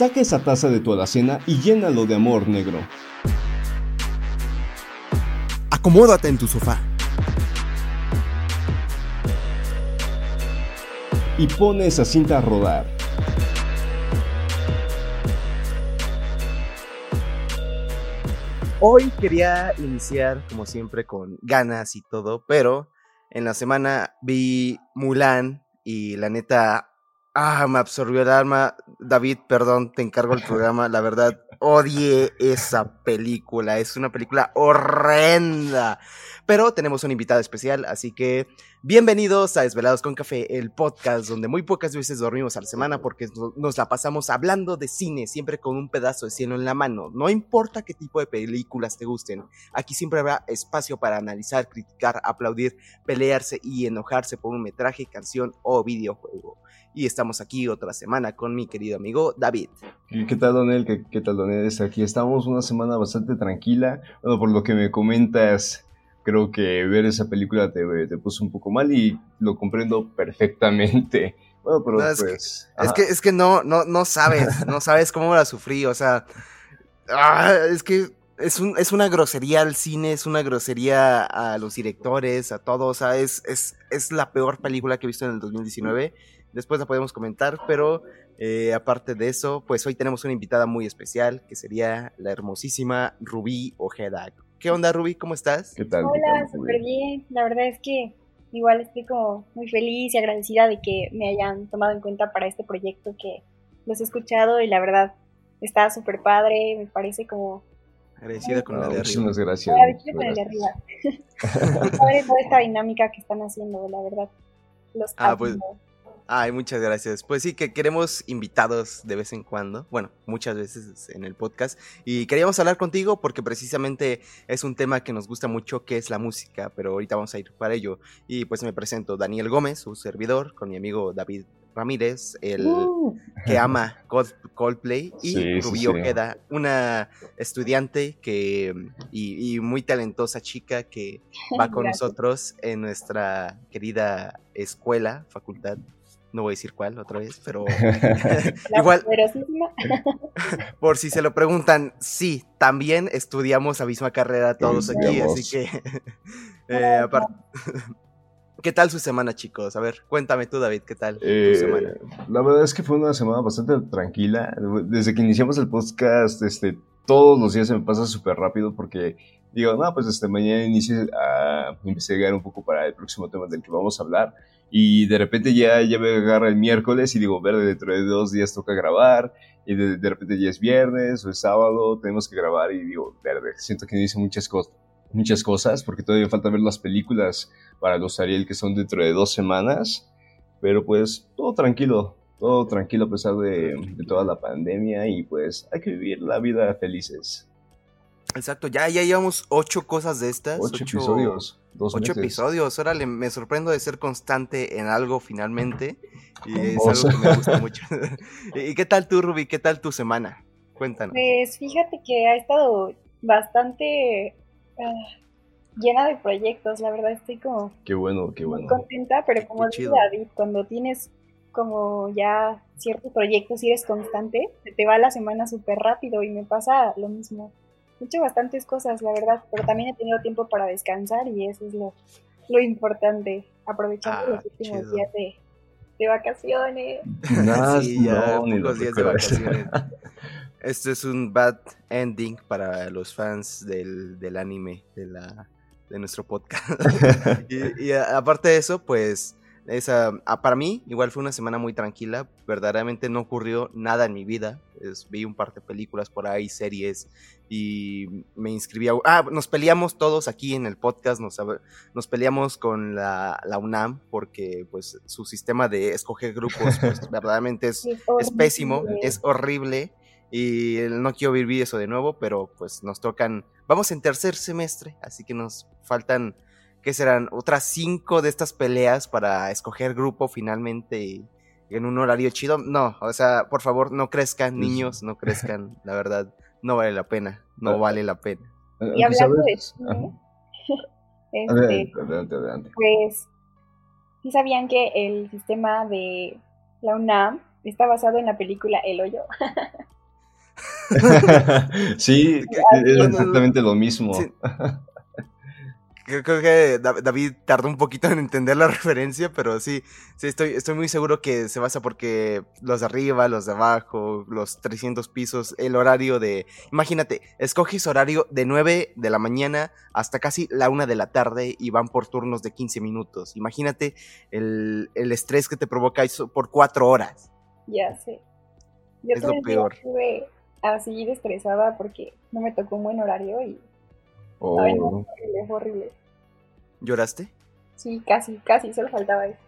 Saca esa taza de tu alacena y llénalo de amor negro. Acomódate en tu sofá. Y pone esa cinta a rodar. Hoy quería iniciar, como siempre, con ganas y todo, pero en la semana vi Mulan y la neta, ah, me absorbió el alma. David, perdón, te encargo el programa. La verdad, odié esa película. Es una película horrenda. Pero tenemos un invitado especial, así que bienvenidos a Desvelados con Café, el podcast donde muy pocas veces dormimos a la semana porque nos la pasamos hablando de cine, siempre con un pedazo de cielo en la mano. No importa qué tipo de películas te gusten, aquí siempre habrá espacio para analizar, criticar, aplaudir, pelearse y enojarse por un metraje, canción o videojuego. Y estamos aquí otra semana con mi querido amigo David. ¿Qué tal, Donel? ¿Qué, qué tal, Donel? Aquí estamos una semana bastante tranquila. Bueno, por lo que me comentas, creo que ver esa película te, te puso un poco mal y lo comprendo perfectamente. Bueno, pero es, pues. Que, es que, es que no, no, no sabes, no sabes cómo la sufrí, o sea. Ah, es que es, un, es una grosería al cine, es una grosería a los directores, a todos, o sea, es, es, es la peor película que he visto en el 2019. Después la podemos comentar, pero eh, aparte de eso, pues hoy tenemos una invitada muy especial, que sería la hermosísima Rubí Ojeda. ¿Qué onda, Rubí? ¿Cómo estás? ¿Qué tal? Hola, súper bien. La verdad es que igual estoy como muy feliz y agradecida de que me hayan tomado en cuenta para este proyecto que los he escuchado y la verdad está súper padre, me parece como... Agradecida con la de arriba. Muchísimas gracias. Agradecida con el de arriba. padre toda esta dinámica que están haciendo, la verdad. Los ah, pues, Ay, muchas gracias. Pues sí, que queremos invitados de vez en cuando, bueno, muchas veces en el podcast, y queríamos hablar contigo porque precisamente es un tema que nos gusta mucho, que es la música, pero ahorita vamos a ir para ello. Y pues me presento Daniel Gómez, su servidor, con mi amigo David Ramírez, el uh. que ama Coldplay, y sí, Rubí Ojeda, una estudiante que y, y, muy talentosa chica que va con nosotros en nuestra querida escuela, facultad no voy a decir cuál otra vez, pero igual. por si se lo preguntan, sí, también estudiamos la misma carrera todos aquí, así que. eh, aparte. ¿Qué tal su semana, chicos? A ver, cuéntame tú, David, ¿qué tal eh, tu semana? La verdad es que fue una semana bastante tranquila. Desde que iniciamos el podcast, este, todos los días se me pasa súper rápido porque digo, no, pues este, mañana inicio a investigar un poco para el próximo tema del que vamos a hablar y de repente ya, ya me agarra el miércoles y digo, verde, dentro de dos días toca grabar, y de, de, repente ya es viernes o es sábado, tenemos que grabar y digo, verde, siento que no hice muchas, cosas muchas cosas, porque todavía falta ver las películas para los Ariel que son dentro de dos semanas, pero pues todo tranquilo, todo tranquilo a pesar de, de toda la pandemia y pues hay que vivir la vida felices. Exacto, ya, ya llevamos ocho cosas de estas. Ocho, ocho episodios. Dos ocho meses. episodios. Órale, me sorprendo de ser constante en algo finalmente. Y es algo que me gusta mucho. ¿Y qué tal tú, Ruby? ¿Qué tal tu semana? Cuéntanos. Pues fíjate que ha estado bastante uh, llena de proyectos. La verdad estoy como. Qué bueno, qué bueno. Muy contenta, pero como dice David, cuando tienes como ya ciertos proyectos y eres constante, se te va la semana súper rápido y me pasa lo mismo he hecho bastantes cosas, la verdad, pero también he tenido tiempo para descansar y eso es lo, lo importante, aprovechando ah, los últimos chido. días de, de vacaciones. No, sí, ya no, pocos días de vacaciones. Esto es un bad ending para los fans del, del anime, de, la, de nuestro podcast. y, y aparte de eso, pues esa, ah, para mí, igual fue una semana muy tranquila. Verdaderamente no ocurrió nada en mi vida. Es, vi un par de películas por ahí, series, y me inscribí a... Ah, nos peleamos todos aquí en el podcast, nos, nos peleamos con la, la, UNAM porque pues su sistema de escoger grupos pues, verdaderamente es, es pésimo, es horrible. Y no quiero vivir eso de nuevo, pero pues nos tocan... Vamos en tercer semestre, así que nos faltan que serán otras cinco de estas peleas para escoger grupo finalmente en un horario chido. No, o sea, por favor, no crezcan, niños, no crezcan, la verdad, no vale la pena, no vale la pena. Y hablando de eso, este, adelante, adelante, adelante. pues, sí sabían que el sistema de la UNAM está basado en la película El Hoyo. sí, es exactamente lo mismo. Creo que David tardó un poquito en entender la referencia, pero sí, sí estoy, estoy muy seguro que se basa porque los de arriba, los de abajo, los 300 pisos, el horario de... Imagínate, escoges horario de 9 de la mañana hasta casi la 1 de la tarde y van por turnos de 15 minutos. Imagínate el, el estrés que te provoca eso por 4 horas. Ya sé. Yo es lo peor. Estuve así estresada porque no me tocó un buen horario y... Oh. horrible, horrible. ¿Lloraste? Sí, casi, casi, solo faltaba eso.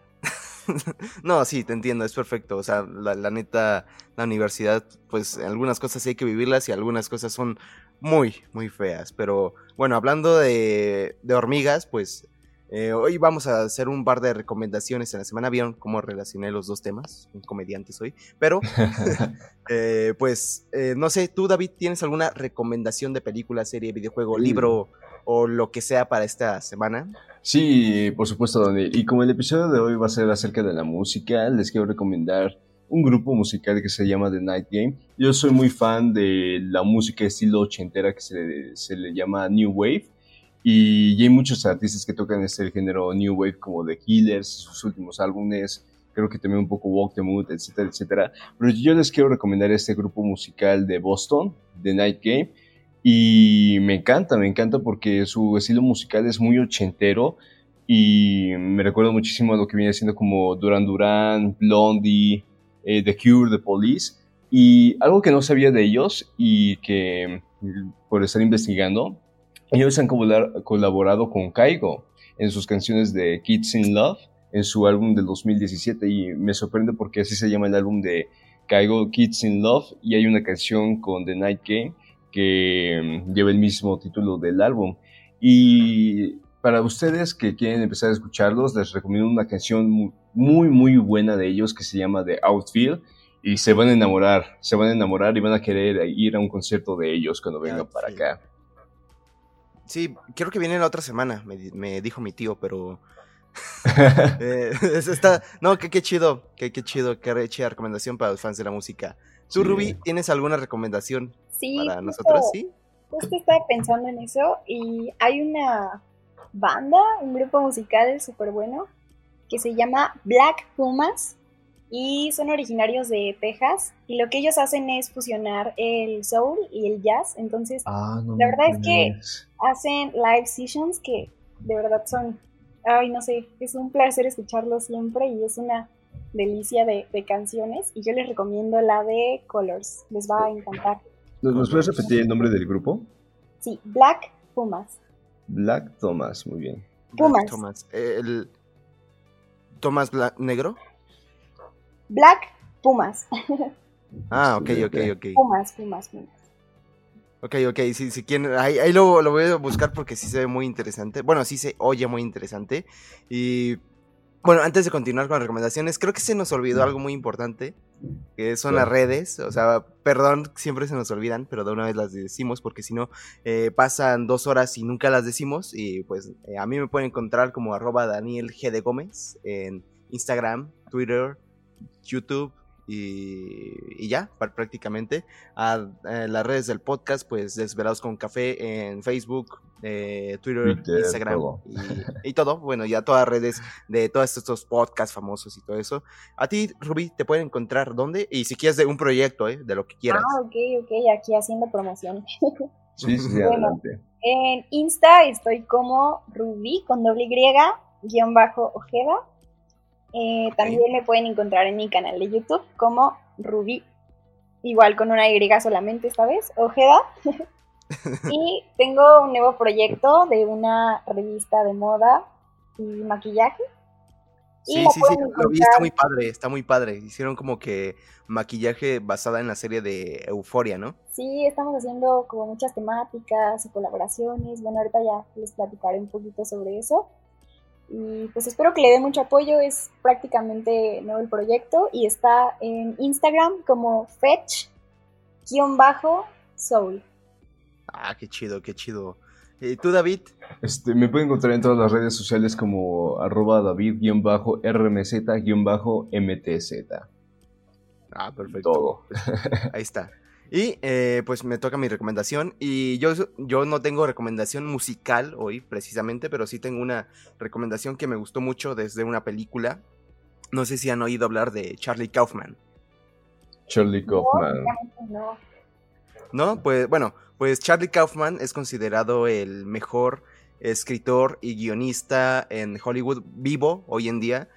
no, sí, te entiendo, es perfecto. O sea, la, neta, la universidad, pues algunas cosas hay que vivirlas y algunas cosas son muy, muy feas. Pero bueno, hablando de, de hormigas, pues eh, hoy vamos a hacer un par de recomendaciones en la semana. Vieron cómo relacioné los dos temas, un comediante soy. Pero, eh, pues, eh, no sé, tú David, ¿tienes alguna recomendación de película, serie, videojuego, libro? O lo que sea para esta semana? Sí, por supuesto, Dani. Y como el episodio de hoy va a ser acerca de la música, les quiero recomendar un grupo musical que se llama The Night Game. Yo soy muy fan de la música estilo ochentera que se, se le llama New Wave. Y, hay muchos artistas que tocan este género New Wave, como The Killers, sus últimos álbumes, creo que también un poco Walk the Mood, etcétera, etcétera. Pero yo les quiero recomendar este grupo musical de Boston, The Night Game y me encanta, me encanta porque su estilo musical es muy ochentero y me recuerda muchísimo a lo que viene siendo como Duran Duran, Blondie, eh, The Cure, The Police. Y algo que no sabía de ellos y que por estar investigando, ellos han colaborado con Kaigo en sus canciones de Kids in Love, en su álbum del 2017 y me sorprende porque así se llama el álbum de Kaigo Kids in Love y hay una canción con The Night Game que mm, lleva el mismo título del álbum. Y para ustedes que quieren empezar a escucharlos, les recomiendo una canción muy, muy buena de ellos que se llama The Outfield. Y se van a enamorar, se van a enamorar y van a querer ir a un concierto de ellos cuando vengan para acá. Sí, quiero que viene la otra semana, me, dijo mi tío, pero... eh, está, no, qué chido, qué, qué chido, qué chida recomendación para los fans de la música. ¿Tú, Ruby, tienes alguna recomendación para nosotros, sí. Justo estaba pensando en eso y hay una banda, un grupo musical súper bueno que se llama Black Pumas y son originarios de Texas y lo que ellos hacen es fusionar el soul y el jazz, entonces ah, la verdad es que hacen live sessions que de verdad son, ay no sé, es un placer escucharlos siempre y es una delicia de, de canciones y yo les recomiendo la de Colors, les va a encantar. ¿Nos, puedes repetir el nombre del grupo? Sí, Black Pumas. Black Thomas, muy bien. Pumas. Thomas. El Thomas Negro. Black Pumas. Ah, ok, ok, ok. Pumas, Pumas, Pumas. Ok, ok, si, si quieren, ahí, ahí lo, lo, voy a buscar porque sí se ve muy interesante. Bueno, sí se oye muy interesante. Y bueno, antes de continuar con las recomendaciones, creo que se nos olvidó algo muy importante, que son las redes. O sea, perdón, siempre se nos olvidan, pero de una vez las decimos, porque si no, eh, pasan dos horas y nunca las decimos. Y pues eh, a mí me pueden encontrar como arroba Daniel G. de Gómez en Instagram, Twitter, YouTube, y, ya, prácticamente. A, eh, las redes del podcast, pues Desvelados con Café en Facebook, eh, Twitter, Instagram Y, todo. Bueno, ya todas las redes de todos estos podcasts famosos y todo eso. A ti, Ruby, te pueden encontrar dónde y si quieres de un proyecto, ¿eh? de lo que quieras. Ah, ok, ok, aquí haciendo promoción. Sí, sí, adelante. En Insta estoy como Ruby con doble Y, guion bajo Ojeda. Eh, también me pueden encontrar en mi canal de YouTube como Ruby, igual con una Y solamente esta vez, Ojeda. y tengo un nuevo proyecto de una revista de moda y maquillaje. sí, sí, sí, lo vi, está muy padre, está muy padre. Hicieron como que maquillaje basada en la serie de Euforia, ¿no? Sí, estamos haciendo como muchas temáticas y colaboraciones. Bueno, ahorita ya les platicaré un poquito sobre eso. Y pues espero que le dé mucho apoyo, es prácticamente nuevo el proyecto y está en Instagram como fetch-soul. Ah, qué chido, qué chido. ¿Y tú, David? Este, me pueden encontrar en todas las redes sociales como arroba david-rmz-mtz. Ah, perfecto. Todo. Ahí está. Y eh, pues me toca mi recomendación. Y yo, yo no tengo recomendación musical hoy, precisamente, pero sí tengo una recomendación que me gustó mucho desde una película. No sé si han oído hablar de Charlie Kaufman. Charlie Kaufman. No, ¿No? Pues bueno, pues Charlie Kaufman es considerado el mejor escritor y guionista en Hollywood vivo hoy en día.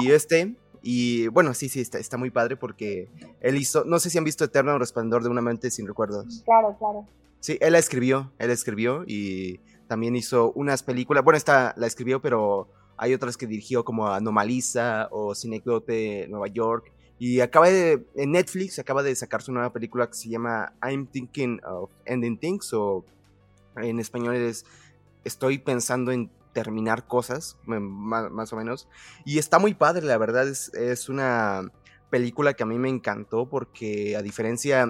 Y este, y bueno, sí, sí, está, está muy padre porque él hizo, no sé si han visto Eterno Resplandor de una mente sin recuerdos. Claro, claro. Sí, él la escribió, él la escribió y también hizo unas películas, bueno, esta la escribió, pero hay otras que dirigió como Anomaliza o Cinecdote Nueva York. Y acaba de, en Netflix acaba de sacar su nueva película que se llama I'm Thinking of Ending Things o en español es Estoy pensando en terminar cosas, más, o menos. Y está muy padre, la verdad, es, es, una película que a mí me encantó porque a diferencia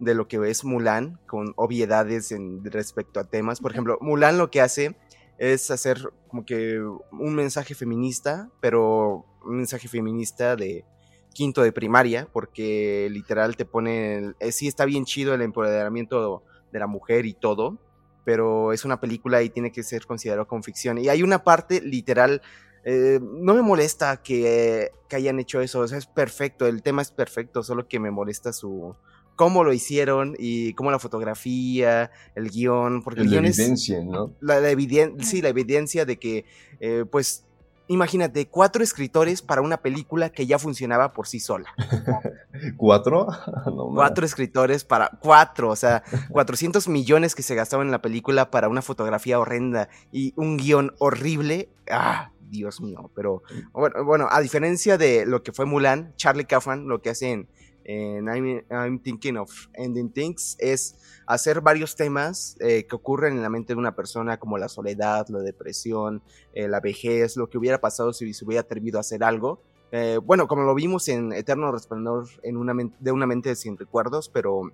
de lo que es Mulan, con obviedades en, respecto a temas, por ejemplo, Mulan lo que hace es hacer como que un mensaje feminista, pero un mensaje feminista de quinto de primaria, porque literal te pone, eh, sí está bien chido el empoderamiento de la mujer y todo, pero es una película y tiene que ser considerado como ficción. Y hay una parte literal, eh, no me molesta que, que, hayan hecho eso, o sea, es perfecto, el tema es perfecto, solo que me molesta su cómo lo hicieron y cómo la fotografía, el guion, porque la evidencia, ¿no? La, la sí, la evidencia de que, eh, pues, imagínate, cuatro escritores para una película que ya funcionaba por sí sola. ¿Cuatro? cuatro escritores para cuatro, o sea, 400 millones que se gastaban en la película para una fotografía horrenda y un guion horrible. Ah, Dios mío, pero bueno, bueno, a diferencia de lo que fue Mulan, Charlie Kaufman lo que hace en, en I'm, Thinking of Ending Things es hacer varios temas eh, que ocurren en la mente de una persona como la soledad, la depresión, eh, la vejez, lo que hubiera pasado si se hubiera atrevido a hacer algo. Eh, bueno, como lo vimos en Eterno Resplandor en una de una mente sin recuerdos, pero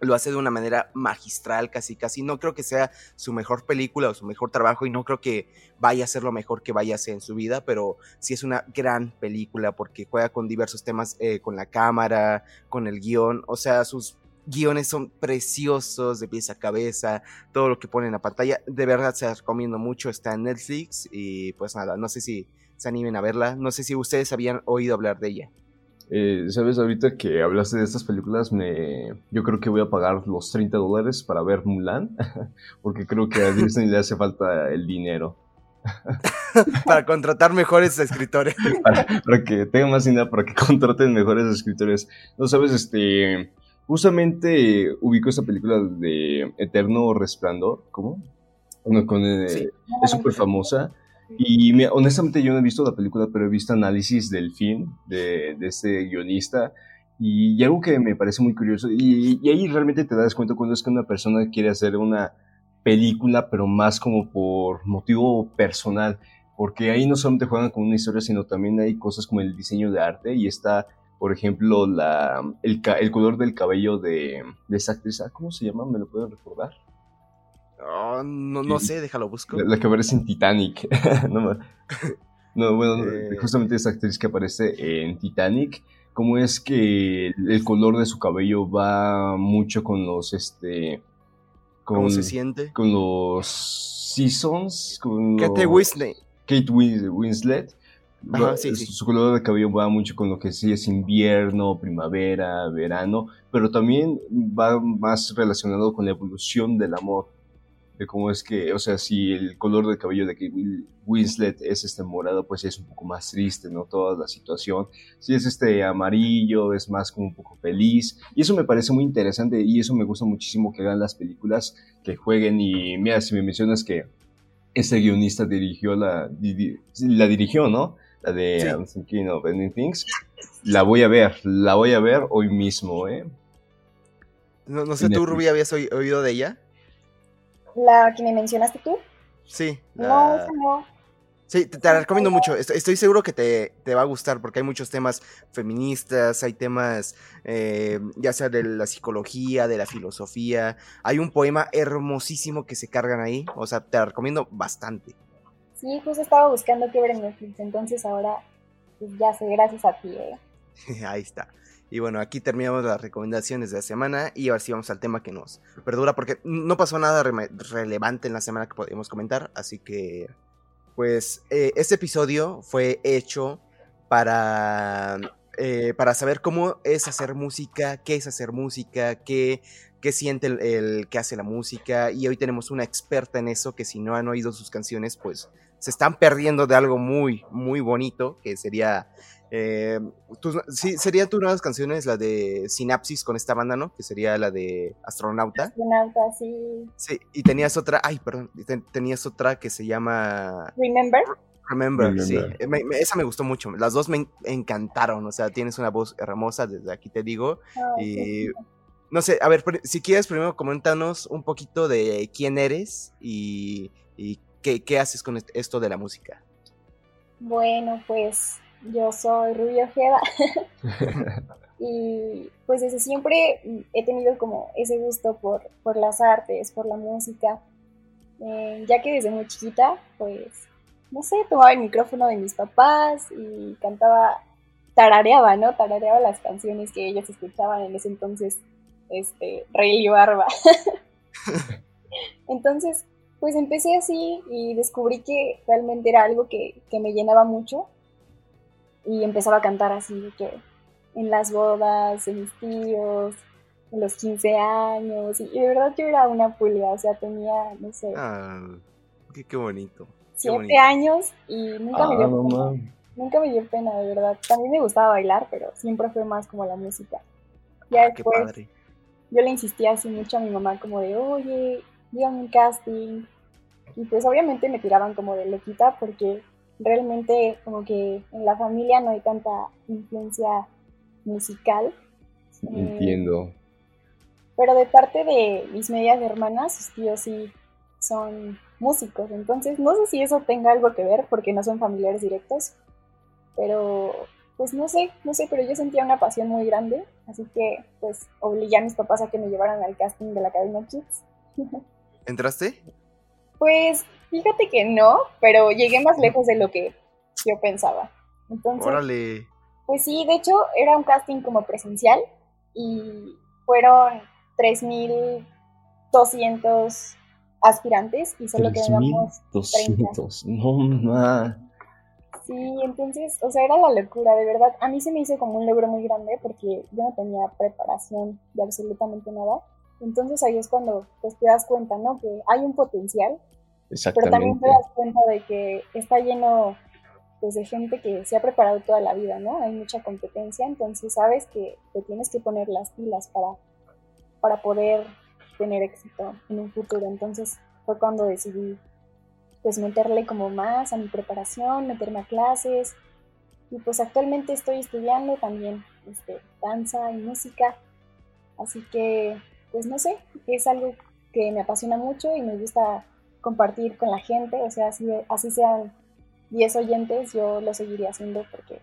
lo hace de una manera magistral, casi casi. No creo que sea su mejor película o su mejor trabajo y no creo que vaya a ser lo mejor que vaya a hacer en su vida, pero sí es una gran película porque juega con diversos temas, con la cámara, con el guion, o sea, sus guiones son preciosos de pies a cabeza, todo lo que pone en la pantalla, de verdad se recomiendo mucho, está en Netflix y pues nada, no sé si se animen a verla, no sé si ustedes habían oído hablar de ella. Eh, Sabes, ahorita que hablaste de estas películas, me... yo creo que voy a pagar los 30 dólares para ver Mulan, porque creo que a Disney le hace falta el dinero. para contratar mejores escritores. para, que tengan más dinero, para que contraten mejores escritores. No sabes, este. Justamente ubico esta película de Eterno Resplandor. ¿Cómo? con, eh, Es súper famosa. Y honestamente yo no he visto la película, pero he visto análisis del film de, de este guionista. Y, algo que me parece muy curioso, y, y, ahí realmente te das cuenta cuando es que una persona quiere hacer una película, pero más como por motivo personal, porque ahí no solamente juegan con una historia, sino también hay cosas como el diseño de arte y está, por ejemplo, la, el, el color del cabello de, de esa actriz, ah, ¿cómo se llama? ¿Me lo pueden recordar? Oh, no, no sé, déjalo busco. La, que aparece en Titanic. no, bueno, eh. justamente esa actriz que aparece en Titanic. ¿Cómo es que el color de su cabello va mucho con los, este... Con, ¿Cómo se siente? Con los seasons. Con Kate Winslet. Kate Winslet. Su color de cabello va mucho con lo que sí es invierno, primavera, verano, pero también va más relacionado con la evolución del amor de cómo es que, o sea, si el color del cabello de Kate Winslet es este morado, pues es un poco más triste, ¿no? Toda la situación. Si es este amarillo, es más como un poco feliz. Y eso me parece muy interesante y eso me gusta muchísimo que hagan las películas, que jueguen. Y mira, si me mencionas que ese guionista dirigió la, la dirigió, ¿no? La de I'm Thinking of Ending Things. La voy a ver, la voy a ver hoy mismo, ¿eh? No, no sé, ¿tú, Ruby, habías oído de ella? ¿La que me mencionaste tú? Sí. No, esa no. Sí, te, la recomiendo mucho. Estoy, seguro que te, va a gustar porque hay muchos temas feministas, hay temas eh, ya sea de la psicología, de la filosofía. Hay un poema hermosísimo que se cargan ahí. O sea, te la recomiendo bastante. Sí, justo estaba buscando qué ver en Netflix, entonces ahora pues ya sé, gracias a ti. ¿eh? ahí está. Y bueno, aquí terminamos las recomendaciones de la semana y ahora sí vamos al tema que nos perdura porque no pasó nada relevante en la semana que podemos comentar, así que pues eh, este episodio fue hecho para, eh, para saber cómo es hacer música, qué es hacer música, qué, qué siente el, que hace la música y hoy tenemos una experta en eso que si no han oído sus canciones pues se están perdiendo de algo muy, muy bonito que sería eh, sí, serían tus nuevas canciones, la de Sinapsis con esta banda, ¿no? Que sería la de Astronauta. Astronauta, sí. Sí, y tenías otra, ay, perdón, tenías otra que se llama... Remember. Remember, sí. esa me gustó mucho. Las dos me encantaron, o sea, tienes una voz hermosa, desde aquí te digo. y... No sé, a ver, si quieres primero coméntanos un poquito de quién eres y, y qué, qué haces con esto de la música. Bueno, pues yo soy Rubio Ojeda y pues desde siempre he tenido como ese gusto por, por las artes, por la música, eh, ya que desde muy chiquita pues no sé, tomaba el micrófono de mis papás y cantaba, tarareaba, ¿no? Tarareaba las canciones que ellos escuchaban en ese entonces, este, Rey y Barba. entonces, pues empecé así y descubrí que realmente era algo que, que me llenaba mucho y empezaba a cantar así que en las bodas, en mis tíos, en los 15 años, y, de verdad yo era una pulga, o sea, tenía, no sé. Ah, qué, bonito. siete años y nunca me dio ah, pena. Nunca me dio pena, de verdad. También me gustaba bailar, pero siempre fue más como la música. Ya ah, después, yo le insistía así mucho a mi mamá, como de, oye, dígame un casting. Y pues obviamente me tiraban como de loquita porque realmente como que en la familia no hay tanta influencia musical. Entiendo. pero de parte de mis medias hermanas, sus tíos sí son músicos, entonces no sé si eso tenga algo que ver porque no son familiares directos, pero pues no sé, no sé, pero yo sentía una pasión muy grande, así que pues obligué a mis papás a que me llevaran al casting de la Academia Kids. ¿Entraste? Pues Fíjate que no, pero llegué más lejos de lo que yo pensaba. Entonces, Órale. Pues sí, de hecho era un casting como presencial y fueron 3.200 aspirantes y solo quedamos 3.200, no más. Sí, entonces, o sea, era la locura, de verdad. A mí se me hizo como un logro muy grande porque yo no tenía preparación de absolutamente nada. Entonces ahí es cuando pues, te das cuenta, ¿no? Que hay un potencial pero también te das cuenta de que está lleno pues, de gente que se ha preparado toda la vida, ¿no? Hay mucha competencia, entonces sabes que te tienes que poner las pilas para, para poder tener éxito en un futuro. Entonces fue cuando decidí pues meterle como más a mi preparación, meterme a clases. Y pues actualmente estoy estudiando también este, danza y música. Así que, pues no sé, es algo que me apasiona mucho y me gusta compartir con la gente, o sea, así, así sean 10 oyentes, yo lo seguiría haciendo porque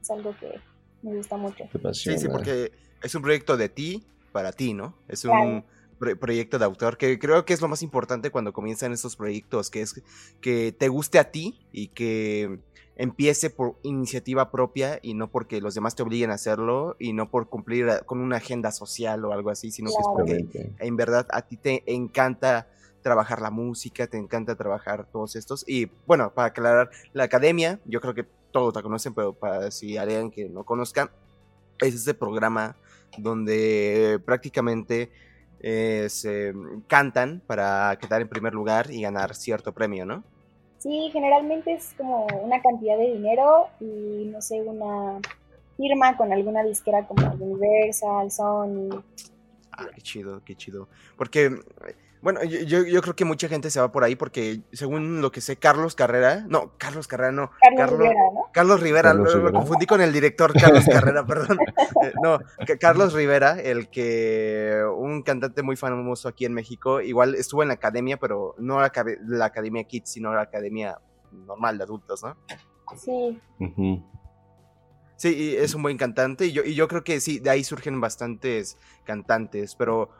es algo que me gusta mucho. Sí, sí, porque es un proyecto de ti para ti, ¿no? Es un proyecto de autor que creo que es lo más importante cuando comienzan estos proyectos, que es que te guste a ti y que empiece por iniciativa propia y no porque los demás te obliguen a hacerlo y no por cumplir con una agenda social o algo así, sino que es porque en verdad a ti te encanta trabajar la música, te encanta trabajar todos estos. Y bueno, para aclarar, la academia, yo creo que todos la conocen, pero para si alguien que no conozca, es este programa donde prácticamente eh, se cantan para quedar en primer lugar y ganar cierto premio, ¿no? Sí, generalmente es como una cantidad de dinero y no sé, una firma con alguna disquera como Universal, Sony. Ah, qué chido, qué chido. Porque bueno, yo, yo, creo que mucha gente se va por ahí porque, según lo que sé, Carlos Carrera, no, Carlos Carrera, no. Carlos, Rivera, ¿no? Carlos Rivera, lo, confundí con el director Carlos Carrera, perdón. Eh, no, Carlos Rivera, el que, un cantante muy famoso aquí en México, igual estuvo en la academia, pero no la, la academia Kids, sino la academia normal de adultos, ¿no? Sí. Sí, es un buen cantante y yo, y yo creo que sí, de ahí surgen bastantes cantantes, pero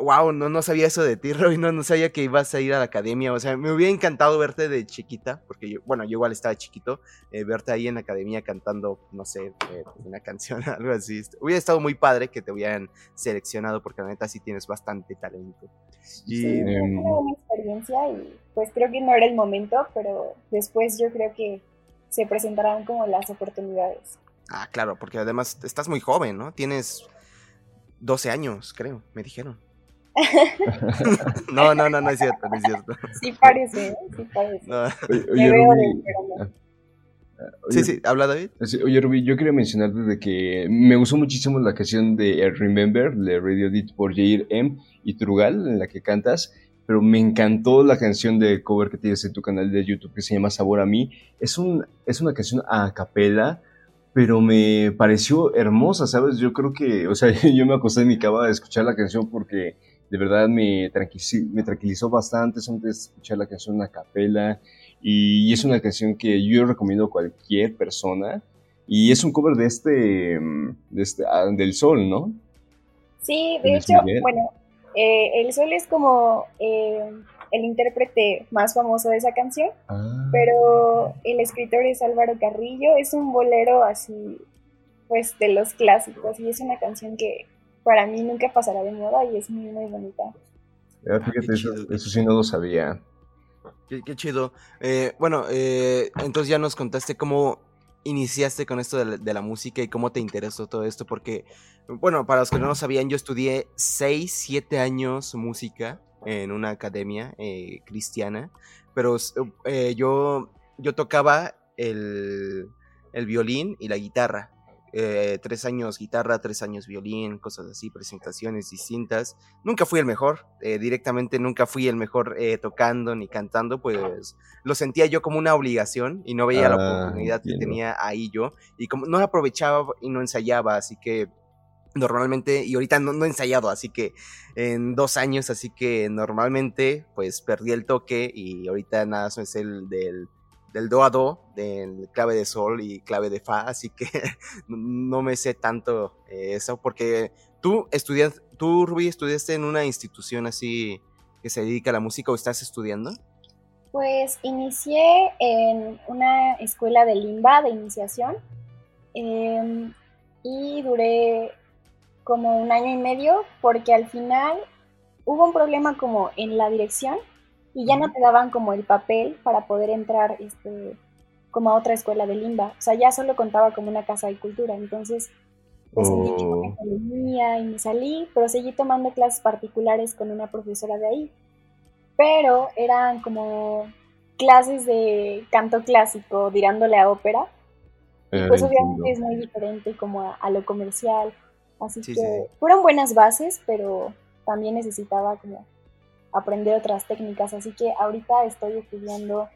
wow, no, no sabía eso de ti, Roy, no, no sabía que ibas a ir a la academia, o sea, me hubiera encantado verte de chiquita, porque yo, bueno, yo igual estaba chiquito, eh, verte ahí en la academia cantando, no sé, eh, una canción, algo así. Hubiera estado muy padre que te hubieran seleccionado, porque la neta sí tienes bastante talento. Y, sí, fue una experiencia y pues creo que no era el momento, pero después yo creo que se presentarán como las oportunidades. Ah, claro, porque además estás muy joven, ¿no? Tienes 12 años, creo, me dijeron. no, no, no, no es cierto, no es cierto. Sí parece, ¿eh? sí parece. de, sí, sí, habla David. Oye, Ruby, yo quería mencionarte de que me gustó muchísimo la canción de Remember, de Radio Edit por Jair M. y Trugal, en la que cantas, pero me encantó la canción de cover que tienes en tu canal de YouTube que se llama Sabor a mí. Es, un, es una canción a capela, pero me pareció hermosa, ¿sabes? Yo creo que, o sea, yo me acosté en mi cama a escuchar la canción porque de verdad me, me tranquilizó bastante antes de escuchar la canción a capela y es una canción que yo recomiendo a cualquier persona y es un cover de este, mm, de este ah, del Sol, ¿no? Sí, de hecho, bueno, eh, El Sol es como eh, el intérprete más famoso de esa canción, ah. pero el escritor es Álvaro Carrillo, es un bolero así, pues de los clásicos y es una canción que para mí nunca pasará de moda y es muy, muy bonita. Ah, fíjate, eso, eso, sí no lo sabía. Qué, chido. Eh, bueno, eh, entonces ya nos contaste cómo iniciaste con esto de la, música y cómo te interesó todo esto, porque, bueno, para los que no lo sabían, yo estudié 6, 7 años música en una academia eh, cristiana, pero yo, yo tocaba el, el violín y la guitarra. Eh, tres años guitarra, tres años violín, cosas así, presentaciones distintas. Nunca fui el mejor, eh, directamente nunca fui el mejor eh, tocando ni cantando, pues lo sentía yo como una obligación y no veía la ah, oportunidad que tenía ahí yo y como no aprovechaba y no ensayaba, así que normalmente, y ahorita no, no he ensayado, así que en dos años, así que normalmente pues perdí el toque y ahorita nada más es el del del do a do, del clave de sol y clave de fa, así que no me sé tanto eh, eso, porque tú estudias, tú Rubí, estudiaste en una institución así que se dedica a la música o estás estudiando? Pues inicié en una escuela de limba de iniciación em, y duré como un año y medio porque al final hubo un problema como en la dirección y ya no te daban como el papel para poder entrar este, como a otra escuela de limba. O sea, ya solo contaba como una casa de cultura. Entonces, pues, oh. y me salí, pero seguí tomando clases particulares con una profesora de ahí. Pero eran como clases de canto clásico, tirándole a ópera. pues obviamente es muy diferente como a, lo comercial. Así que fueron buenas bases, pero también necesitaba como aprender otras técnicas. Así que ahorita estoy estudiando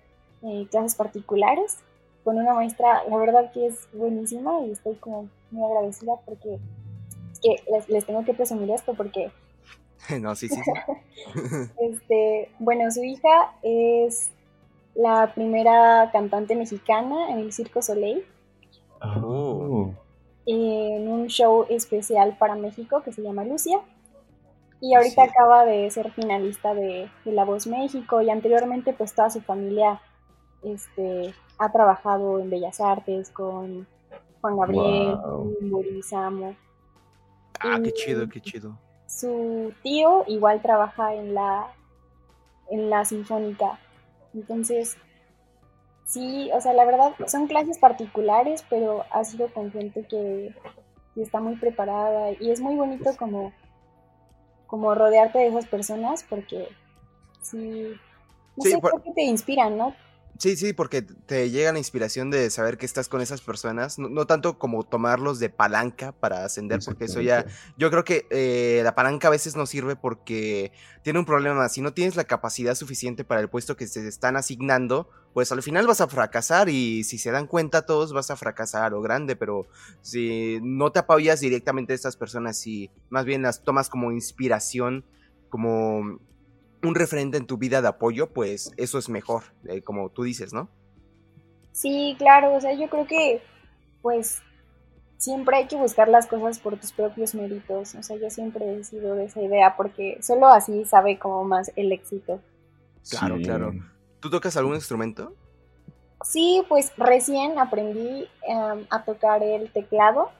eh, clases particulares con una maestra, la verdad que es buenísima y estoy como muy agradecida porque es que les, tengo que presumir esto porque... no, sí, sí. este, bueno, su hija es la primera cantante mexicana en el Circo Soleil. Oh. En un show especial para México que se llama Lucia. Y ahorita acaba de ser finalista de, La Voz México y anteriormente pues toda su familia este, ha trabajado en Bellas Artes con Juan Gabriel, Mauricio Ah, qué chido, qué chido. Su tío igual trabaja en la, en la Sinfónica. Entonces, sí, o sea, la verdad son clases particulares, pero ha sido con gente que, que está muy preparada y es muy bonito como como rodearte de esas personas porque sí, no sé, por... qué te inspiran, ¿no? Sí, sí, porque te llega la inspiración de saber que estás con esas personas, no, tanto como tomarlos de palanca para ascender, porque eso ya, yo creo que eh, la palanca a veces no sirve porque tiene un problema, si no tienes la capacidad suficiente para el puesto que se están asignando, pues al final vas a fracasar y si se dan cuenta todos vas a fracasar lo grande, pero si no te apoyas directamente a estas personas y más bien las tomas como inspiración, como un referente en tu vida de apoyo, pues eso es mejor, eh, como tú dices, ¿no? Sí, claro, o sea, yo creo que, pues, siempre hay que buscar las cosas por tus propios méritos. O sea, yo siempre he sido de esa idea porque solo así sabe como más el éxito. Claro, claro. ¿Tú tocas algún instrumento? Sí, pues recién aprendí em, a tocar el teclado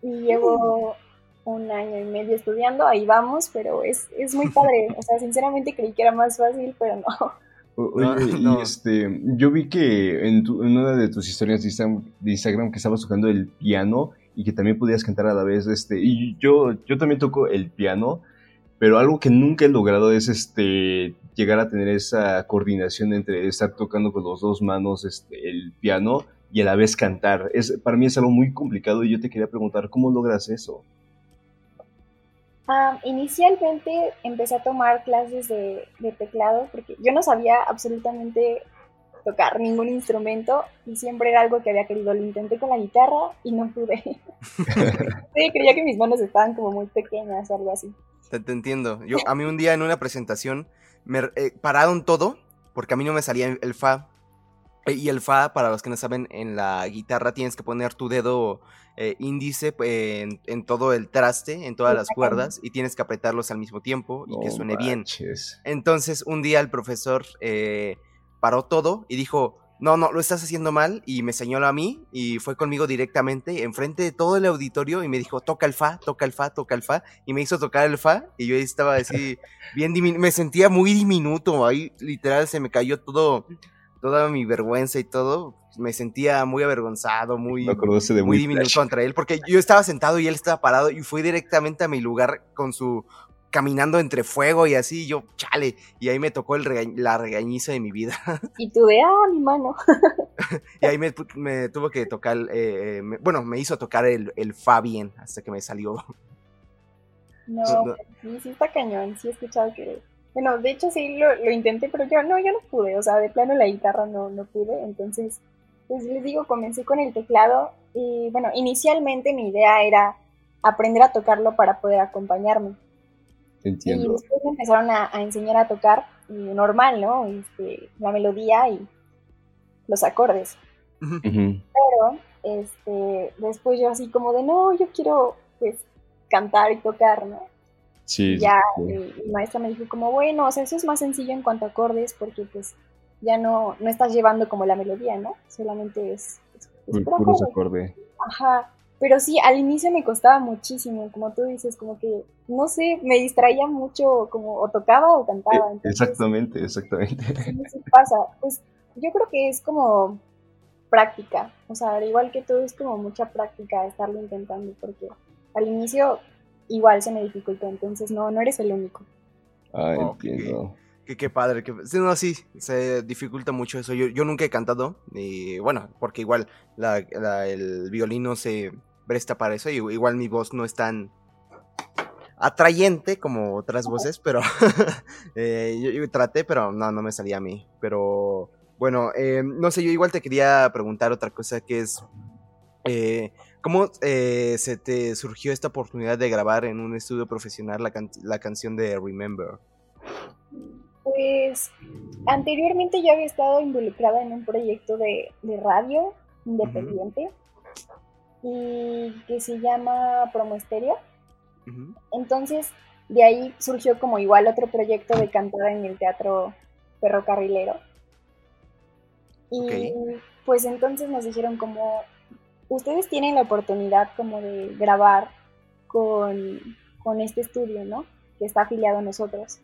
y llevo un año y medio estudiando, ahí vamos, pero es, es muy padre. O sea, sinceramente creí que era más fácil, pero no. Oye, este, yo vi que en, una de tus historias de Instagram, que estabas tocando el piano y que también podías cantar a la vez, este, y yo, yo también toco el piano, pero algo que nunca he logrado es este, llegar a tener esa coordinación entre estar tocando con las dos manos este, el piano y a la vez cantar. Es, para mí es algo muy complicado y yo te quería preguntar, ¿cómo logras eso? Inicialmente empecé a tomar clases de, teclado porque yo no sabía absolutamente tocar ningún instrumento y siempre era algo que había querido. Lo intenté con la guitarra y no pude. sí, creía que mis manos estaban como muy pequeñas o algo así. Te, entiendo. Yo, a mí un día en una presentación me eh, pararon todo porque a mí no me salía el fa y el fa, para los que no saben, en la guitarra tienes que poner tu dedo eh, índice en, todo el traste, en todas las cuerdas, y tienes que apretarlos al mismo tiempo y que suene bien. Entonces, un día el profesor eh, paró todo y dijo, no, no, lo estás haciendo mal, y me señaló a mí, y fue conmigo directamente, enfrente de todo el auditorio, y me dijo, toca el fa, toca el fa, toca el fa, y me hizo tocar el fa, y yo ahí estaba así, bien me sentía muy diminuto, ahí literal se me cayó todo toda mi vergüenza y todo, me sentía muy avergonzado, muy, muy, diminuto contra él, porque yo estaba sentado y él estaba parado y fui directamente a mi lugar con su caminando entre fuego y así, yo, chale, y ahí me tocó el la regañiza de mi vida. Y tú de, ah, mi mano. y ahí me, tuvo que tocar, eh, eh, bueno, me hizo tocar el, el fa bien hasta que me salió. No, sí, sí está cañón, sí he escuchado que bueno, de hecho sí lo, intenté, pero yo no, yo no pude, o sea, de plano la guitarra no, no pude, entonces, pues les digo, comencé con el teclado y bueno, inicialmente mi idea era aprender a tocarlo para poder acompañarme. Entiendo. Y después me empezaron a, enseñar a tocar normal, ¿no? Este, la melodía y los acordes. Pero, este, después yo así como de, no, yo quiero, pues, cantar y tocar, ¿no? Sí, ya mi maestra me dijo como, bueno, o sea, eso es más sencillo en cuanto a acordes porque pues ya no, no estás llevando como la melodía, ¿no? Solamente es... es, acorde. Ajá, pero sí, al inicio me costaba muchísimo, como tú dices, como que, no sé, me distraía mucho, como o tocaba o cantaba. E, exactamente, exactamente. Sí, pasa. Pues yo creo que es como práctica, o sea, igual que todo es como mucha práctica estarlo intentando, porque al inicio igual se me dificultó, entonces no, no eres el único. Ah, entiendo. Qué, padre, que no, sí, se dificulta mucho eso. Yo, yo nunca he cantado, y bueno, porque igual la, el violino se presta para eso, y igual mi voz no es tan atrayente como otras voces, pero eh, yo, traté, pero no, no me salía a mí. Pero bueno, eh, no sé, yo igual te quería preguntar otra cosa que es, eh, ¿Cómo eh, se te surgió esta oportunidad de grabar en un estudio profesional la, canción de Remember? Pues anteriormente ya había estado involucrada en un proyecto de, radio independiente y que se llama Promo Entonces, de ahí surgió como igual otro proyecto de cantada en el teatro ferrocarrilero. Y pues entonces nos dijeron como, ustedes tienen la oportunidad como de grabar con, este estudio, ¿no? Que está afiliado a nosotros.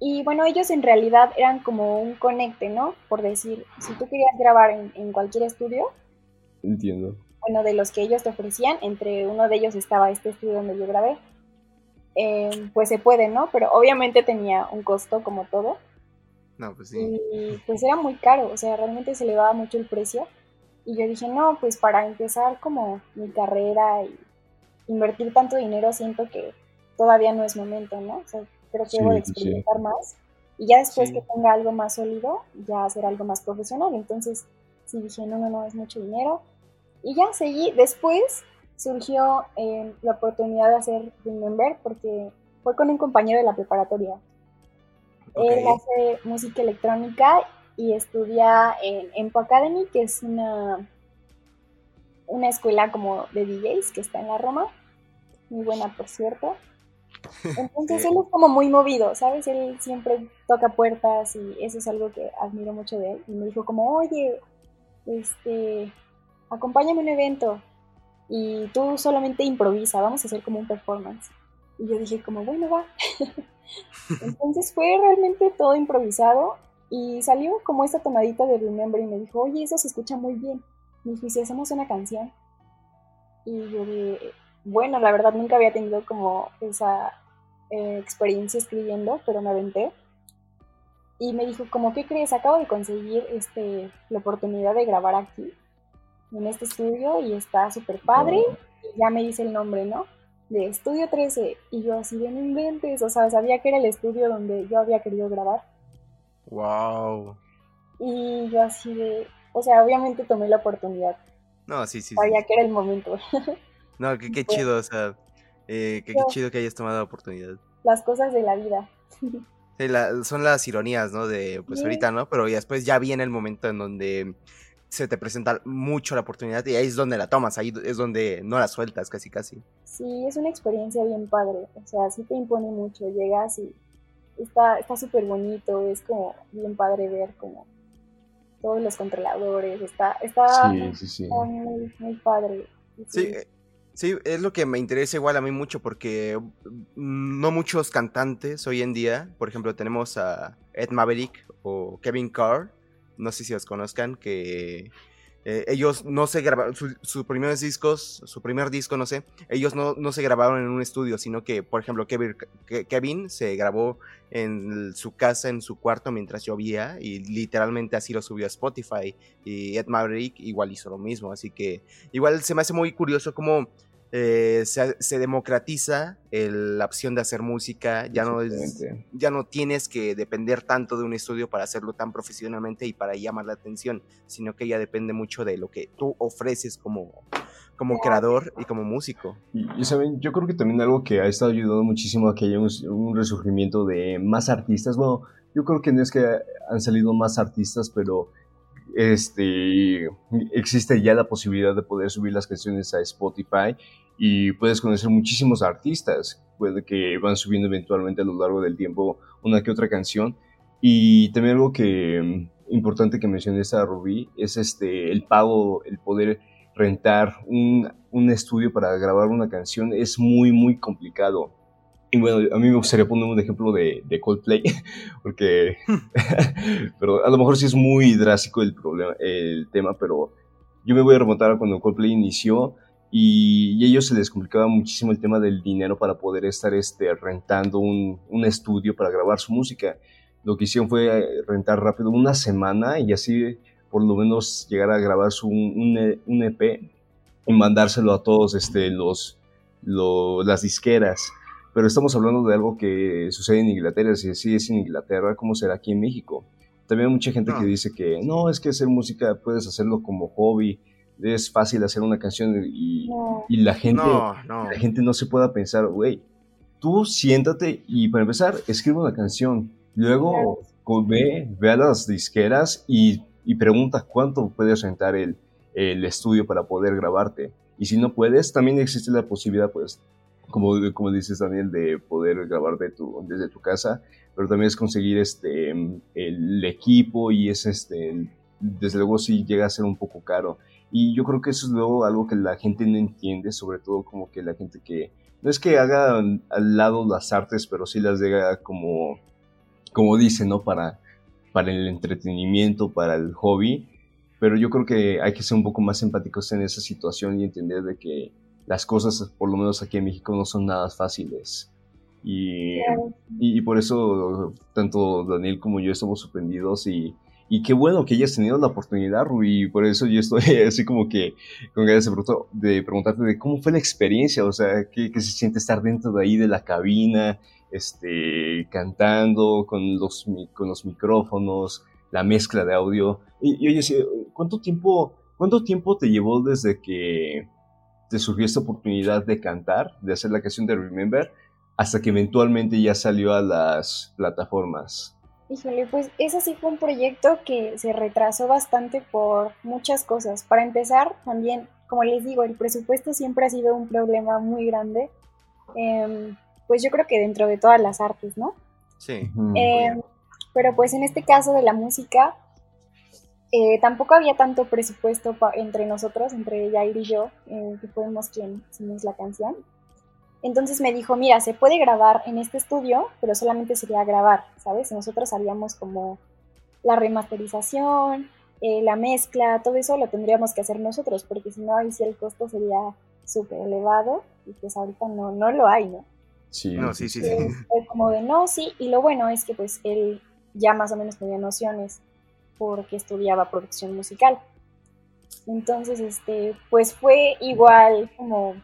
Y bueno, ellos en realidad eran como un conecte, ¿no? Por decir, si tú querías grabar en, cualquier estudio. Entiendo. Bueno, de los que ellos te ofrecían, entre uno de ellos estaba este estudio donde yo grabé. Eh, pues se puede, ¿no? Pero obviamente tenía un costo como todo. No, pues sí. Y pues era muy caro, o sea, realmente se elevaba mucho el precio. Y yo dije, no, pues para empezar como mi carrera y invertir tanto dinero, siento que todavía no es momento, ¿no? O sea, creo que debo experimentar más. Y ya después que tenga algo más sólido, ya hacer algo más profesional. Entonces, sí dije, no, no, no, es mucho dinero. Y ya seguí. Después surgió eh, la oportunidad de hacer Remember porque fue con un compañero de la preparatoria. Él hace música electrónica y estudia en Empo Academy, que es una una escuela como de DJs que está en la Roma, muy buena por cierto. Entonces él es como muy movido, ¿sabes? Él siempre toca puertas y eso es algo que admiro mucho de él. Y me dijo como, oye, este, acompáñame a un evento y tú solamente improvisa, vamos a hacer como un performance. Y yo dije como, bueno, va. Entonces fue realmente todo improvisado y salió como esta tomadita de Remember y me dijo, oye, eso se escucha muy bien. Me dijo, ¿y si hacemos una canción? Y yo dije, bueno, la verdad nunca había tenido como esa eh, experiencia escribiendo, pero me aventé. Y me dijo, como, ¿qué crees? Acabo de conseguir este, la oportunidad de grabar aquí, en este estudio, y está súper padre. Y ya me dice el nombre, ¿no? De Estudio 13. Y yo así de no inventes, o sea, sabía que era el estudio donde yo había querido grabar. Wow. Y yo así de, o sea, obviamente tomé la oportunidad. No, sí, sí. Sabía que era el momento. No, qué, qué chido, o sea, eh, qué, chido que hayas tomado la oportunidad. Las cosas de la vida. Sí, son las ironías, ¿no? De, pues ahorita, ¿no? Pero después ya viene el momento en donde se te presenta mucho la oportunidad y ahí es donde la tomas, ahí es donde no la sueltas casi casi. Sí, es una experiencia bien padre, o sea, sí te impone mucho, llegas y está súper bonito, es como bien padre ver como todos los controladores, está, está, muy, muy padre. Sí, eh, Sí, es lo que me interesa igual a mí mucho porque mm, no muchos cantantes hoy en día, por ejemplo, tenemos a Ed Maverick o Kevin Carr, no sé si los conozcan, que eh, ellos no se grabaron, sus primeros discos, su primer disco, no sé, ellos no, no, se grabaron en un estudio, sino que, por ejemplo, Kevin, Kevin se grabó en su casa, en su cuarto mientras llovía y literalmente así lo subió a Spotify y Ed Maverick igual hizo lo mismo, así que igual se me hace muy curioso cómo eh, se, democratiza la opción de hacer música, ya no, ya no tienes que depender tanto de un estudio para hacerlo tan profesionalmente y para llamar la atención, sino que ya depende mucho de lo que tú ofreces como, como creador y como músico. Y, saben, yo creo que también algo que ha estado ayudando muchísimo a que haya un, resurgimiento de más artistas, bueno, yo creo que no es que han salido más artistas, pero este, existe ya la posibilidad de poder subir las canciones a Spotify y puedes conocer muchísimos artistas que van subiendo eventualmente a lo largo del tiempo una que otra canción. Y también algo que mm, importante que mencioné a Rubí es este, el pago, el poder rentar un, un estudio para grabar una canción es muy, muy complicado. Y bueno, a mí me gustaría poner un ejemplo de, de Coldplay, porque pero a lo mejor sí es muy drástico el, problema, el tema, pero yo me voy a remontar a cuando Coldplay inició y, a ellos se les complicaba muchísimo el tema del dinero para poder estar este, rentando un, un estudio para grabar su música. Lo que hicieron fue rentar rápido una semana y así por lo menos llegar a grabar su, un, un EP y mandárselo a todos este, los, los, las disqueras pero estamos hablando de algo que sucede en Inglaterra, si así es en Inglaterra, ¿cómo será aquí en México? También hay mucha gente que dice que no, es que hacer música puedes hacerlo como hobby, es fácil hacer una canción y, y la, gente, la gente no se pueda pensar, güey, tú siéntate y para empezar, escribe una canción, luego ve, ve a las disqueras y, y pregunta cuánto puedes rentar el, el estudio para poder grabarte. Y si no puedes, también existe la posibilidad, pues, como, como dices Daniel, de poder grabar de tu, desde tu casa, pero también es conseguir este, el equipo y es este, desde luego sí llega a ser un poco caro. Y yo creo que eso es luego algo que la gente no entiende, sobre todo como que la gente que, no es que haga al lado las artes, pero sí las llega como, como dicen, ¿no? Para, para el entretenimiento, para el hobby. Pero yo creo que hay que ser un poco más empáticos en esa situación y entender de que las cosas, por lo menos aquí en México, no son nada fáciles. Y, y, por eso tanto Daniel como yo estamos sorprendidos y, y qué bueno que hayas tenido la oportunidad, Rui, y por eso yo estoy así como que con ganas de, preguntarte de cómo fue la experiencia, o sea, ¿qué, qué, se siente estar dentro de ahí de la cabina, este, cantando con los, con los micrófonos, la mezcla de audio. Y, y oye, ¿cuánto tiempo, ¿cuánto tiempo te llevó desde que te surgió esta oportunidad de cantar, de hacer la canción de Remember, hasta que eventualmente ya salió a las plataformas? Híjole, pues ese sí fue un proyecto que se retrasó bastante por muchas cosas. Para empezar, también como les digo, el presupuesto siempre ha sido un problema muy grande, em, pues yo creo que dentro de todas las artes, ¿no? Sí. Em, pero pues en este caso de la música, eh, tampoco había tanto presupuesto entre nosotros, entre Jair y yo, eh, que fuimos quien hicimos la canción. Entonces me dijo, mira, se puede grabar en este estudio, pero solamente sería grabar, ¿sabes? Nosotros haríamos como la remasterización, eh, la mezcla, todo eso lo tendríamos que hacer nosotros, porque si no, ahí sí el costo sería súper elevado y pues ahorita no, no lo hay, ¿no? Sí, no, sí, sí, sí. Fue como de no, sí, y lo bueno es que pues él ya más o menos tenía nociones porque estudiaba producción musical. Entonces, este, pues fue igual como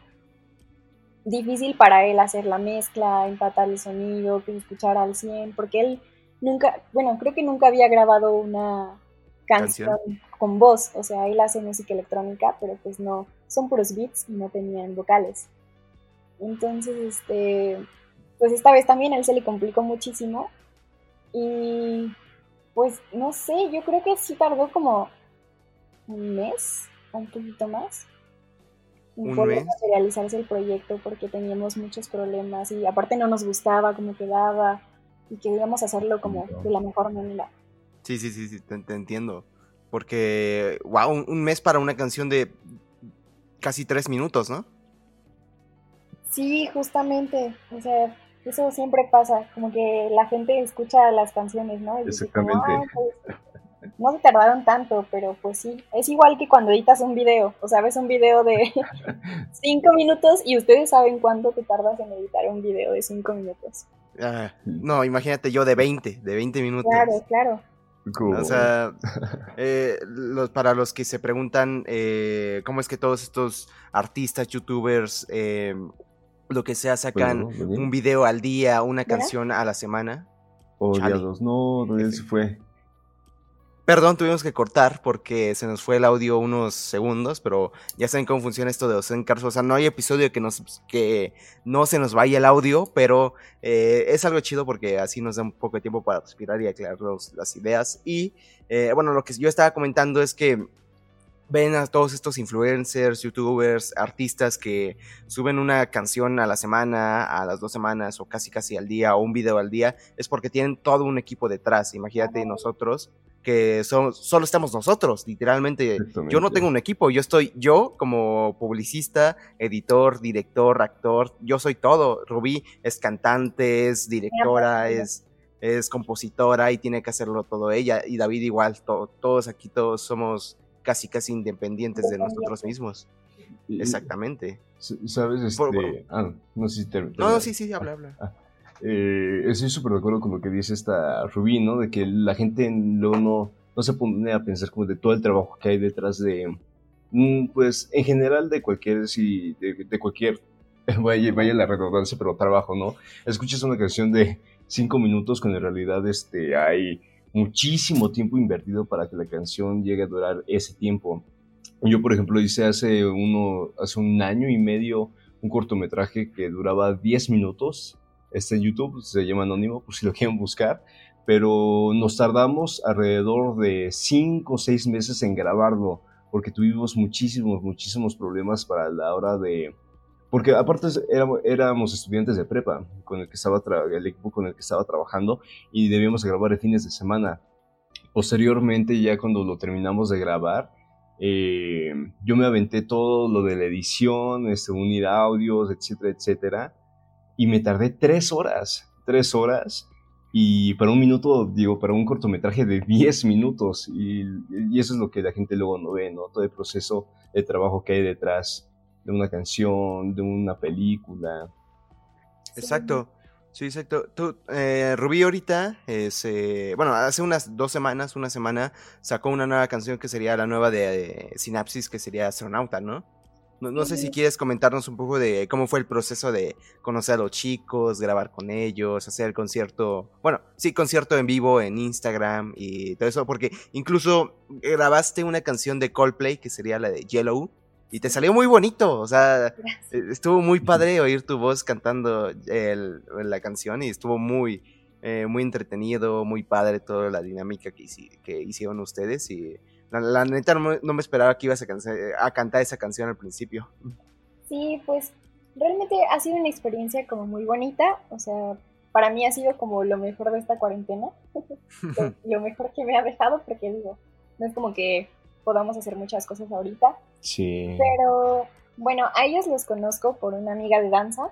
difícil para él hacer la mezcla, empatar el sonido, que escuchar al 100, porque él nunca, bueno, creo que nunca había grabado una canción, con voz, o sea, él hace música electrónica, pero pues no, son puros beats y no tenían vocales. Entonces, este, pues esta vez también a él se le complicó muchísimo y pues no sé, yo creo que sí tardó como un mes, un poquito más. En poder materializarse el proyecto porque teníamos muchos problemas y aparte no nos gustaba cómo quedaba y queríamos hacerlo como de la mejor manera. Sí, sí, sí, sí te, entiendo. Porque, wow, un, mes para una canción de casi tres minutos, ¿no? Sí, justamente. O sea, eso siempre pasa. Como que la gente escucha las canciones, ¿no? Exactamente. Pues, no se tardaron tanto, pero pues sí. Es igual que cuando editas un video. O sea, ves un video de cinco minutos y ustedes saben cuánto te tardas en editar un video de cinco minutos. Ah, no, imagínate yo de 20, de 20 minutos. Claro, claro. O sea, eh, para los que se preguntan eh, cómo es que todos estos artistas, youtubers, eh, lo que sea, sacan un video al día, una canción a la semana. Oh, diablos, no, ¿dónde se fue? Perdón, tuvimos que cortar porque se nos fue el audio unos segundos, pero ya saben cómo funciona esto de Osen O sea, no hay episodio que, nos, que no se nos vaya el audio, pero eh, es algo chido porque así nos da un poco de tiempo para respirar y aclarar las ideas. Y eh, bueno, lo que yo estaba comentando es que ven a todos estos influencers, youtubers, artistas que suben una canción a la semana, a las dos semanas o casi casi al día o un video al día, es porque tienen todo un equipo detrás. Imagínate nosotros que solo estamos nosotros, literalmente. Yo no tengo un equipo, yo estoy yo como publicista, editor, director, actor, yo soy todo. Rubí es cantante, es directora, es, es compositora y tiene que hacerlo todo ella. Y David igual, todos aquí todos somos casi casi independientes de nosotros mismos. Exactamente. ¿Sabes? Este... ah, no sé si te, No, no, sí, sí, habla, habla. Ah, eh, estoy súper de acuerdo con lo que dice esta Rubí, ¿no? De que la gente luego no, no se pone a pensar como de todo el trabajo que hay detrás de, mm, pues, en general de cualquier, sí, de, cualquier, vaya, vaya la redundancia, pero trabajo, ¿no? Escuchas una canción de cinco minutos cuando en realidad este, hay muchísimo tiempo invertido para que la canción llegue a durar ese tiempo. Yo, por ejemplo, hice hace, uno, hace un año y medio un cortometraje que duraba 10 minutos Está en YouTube, se llama Anónimo, por si lo quieren buscar. Pero nos tardamos alrededor de 5 o 6 meses en grabarlo, porque tuvimos muchísimos, muchísimos problemas para la hora de... Porque aparte éramos, estudiantes de prepa, con el, que estaba el equipo con el que estaba trabajando, y debíamos grabar de fines de semana. Posteriormente, ya cuando lo terminamos de grabar, eh, yo me aventé todo lo de la edición, este, unir audios, etcétera, etcétera y me tardé tres horas, tres horas, y para un minuto, digo, para un cortometraje de 10 minutos, y, eso es lo que la gente luego no ve, ¿no? Todo el proceso de trabajo que hay detrás de una canción, de una película. Exacto. Sí, exacto. Tú, eh, Rubí ahorita, es, eh, bueno, hace unas dos semanas, una semana, sacó una nueva canción que sería la nueva de, de Sinapsis, que sería Astronauta, ¿no? No, sé si quieres comentarnos un poco de cómo fue el proceso de conocer a los chicos, grabar con ellos, hacer el concierto, bueno, sí, concierto en vivo en Instagram y todo eso, porque incluso grabaste una canción de Coldplay que sería la de Yellow y te salió muy bonito, o sea, e, estuvo muy padre oír tu voz cantando la canción y estuvo muy, eh, muy entretenido, muy padre toda la dinámica que, que hicieron ustedes y la, neta no me, esperaba que ibas a, a cantar esa canción al principio. Sí, pues realmente ha sido una experiencia como muy bonita, o sea, para mí ha sido como lo mejor de esta cuarentena, lo mejor que me ha dejado, porque digo, no es como que podamos hacer muchas cosas ahorita. Sí. Pero bueno, a ellos los conozco por una amiga de danza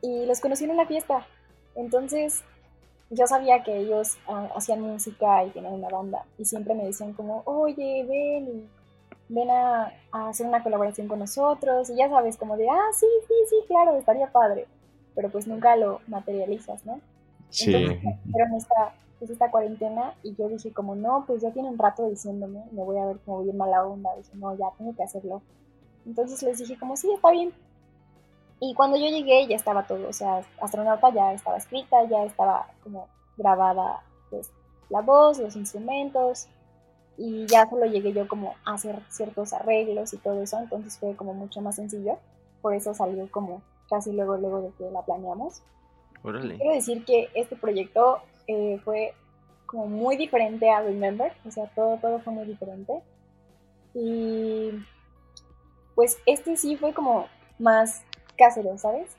y los conocí en una fiesta. Entonces, yo sabía que ellos ah, hacían música y tenían una banda y siempre me decían como, oye, ven y ven a, hacer una colaboración con nosotros y ya sabes, como de, ah, sí, sí, sí, claro, estaría padre, pero pues nunca lo materializas, ¿no? Sí. Pero esta, pues esta cuarentena y yo dije como, no, pues ya tiene un rato diciéndome, me voy a ver como bien mala onda, dije, no, ya tengo que hacerlo. Entonces les dije como, sí, está bien. Y cuando yo llegué ya estaba todo, o sea, Astronauta ya estaba escrita, ya estaba como grabada pues la voz, los instrumentos, y ya solo llegué yo como a hacer ciertos arreglos y todo eso, entonces fue como mucho más sencillo, por eso salió como casi luego, luego de que la planeamos. Quiero decir que este proyecto eh, fue como muy diferente a Remember, o sea, todo, todo fue muy diferente. Y pues este sí fue como más casero, ¿sabes?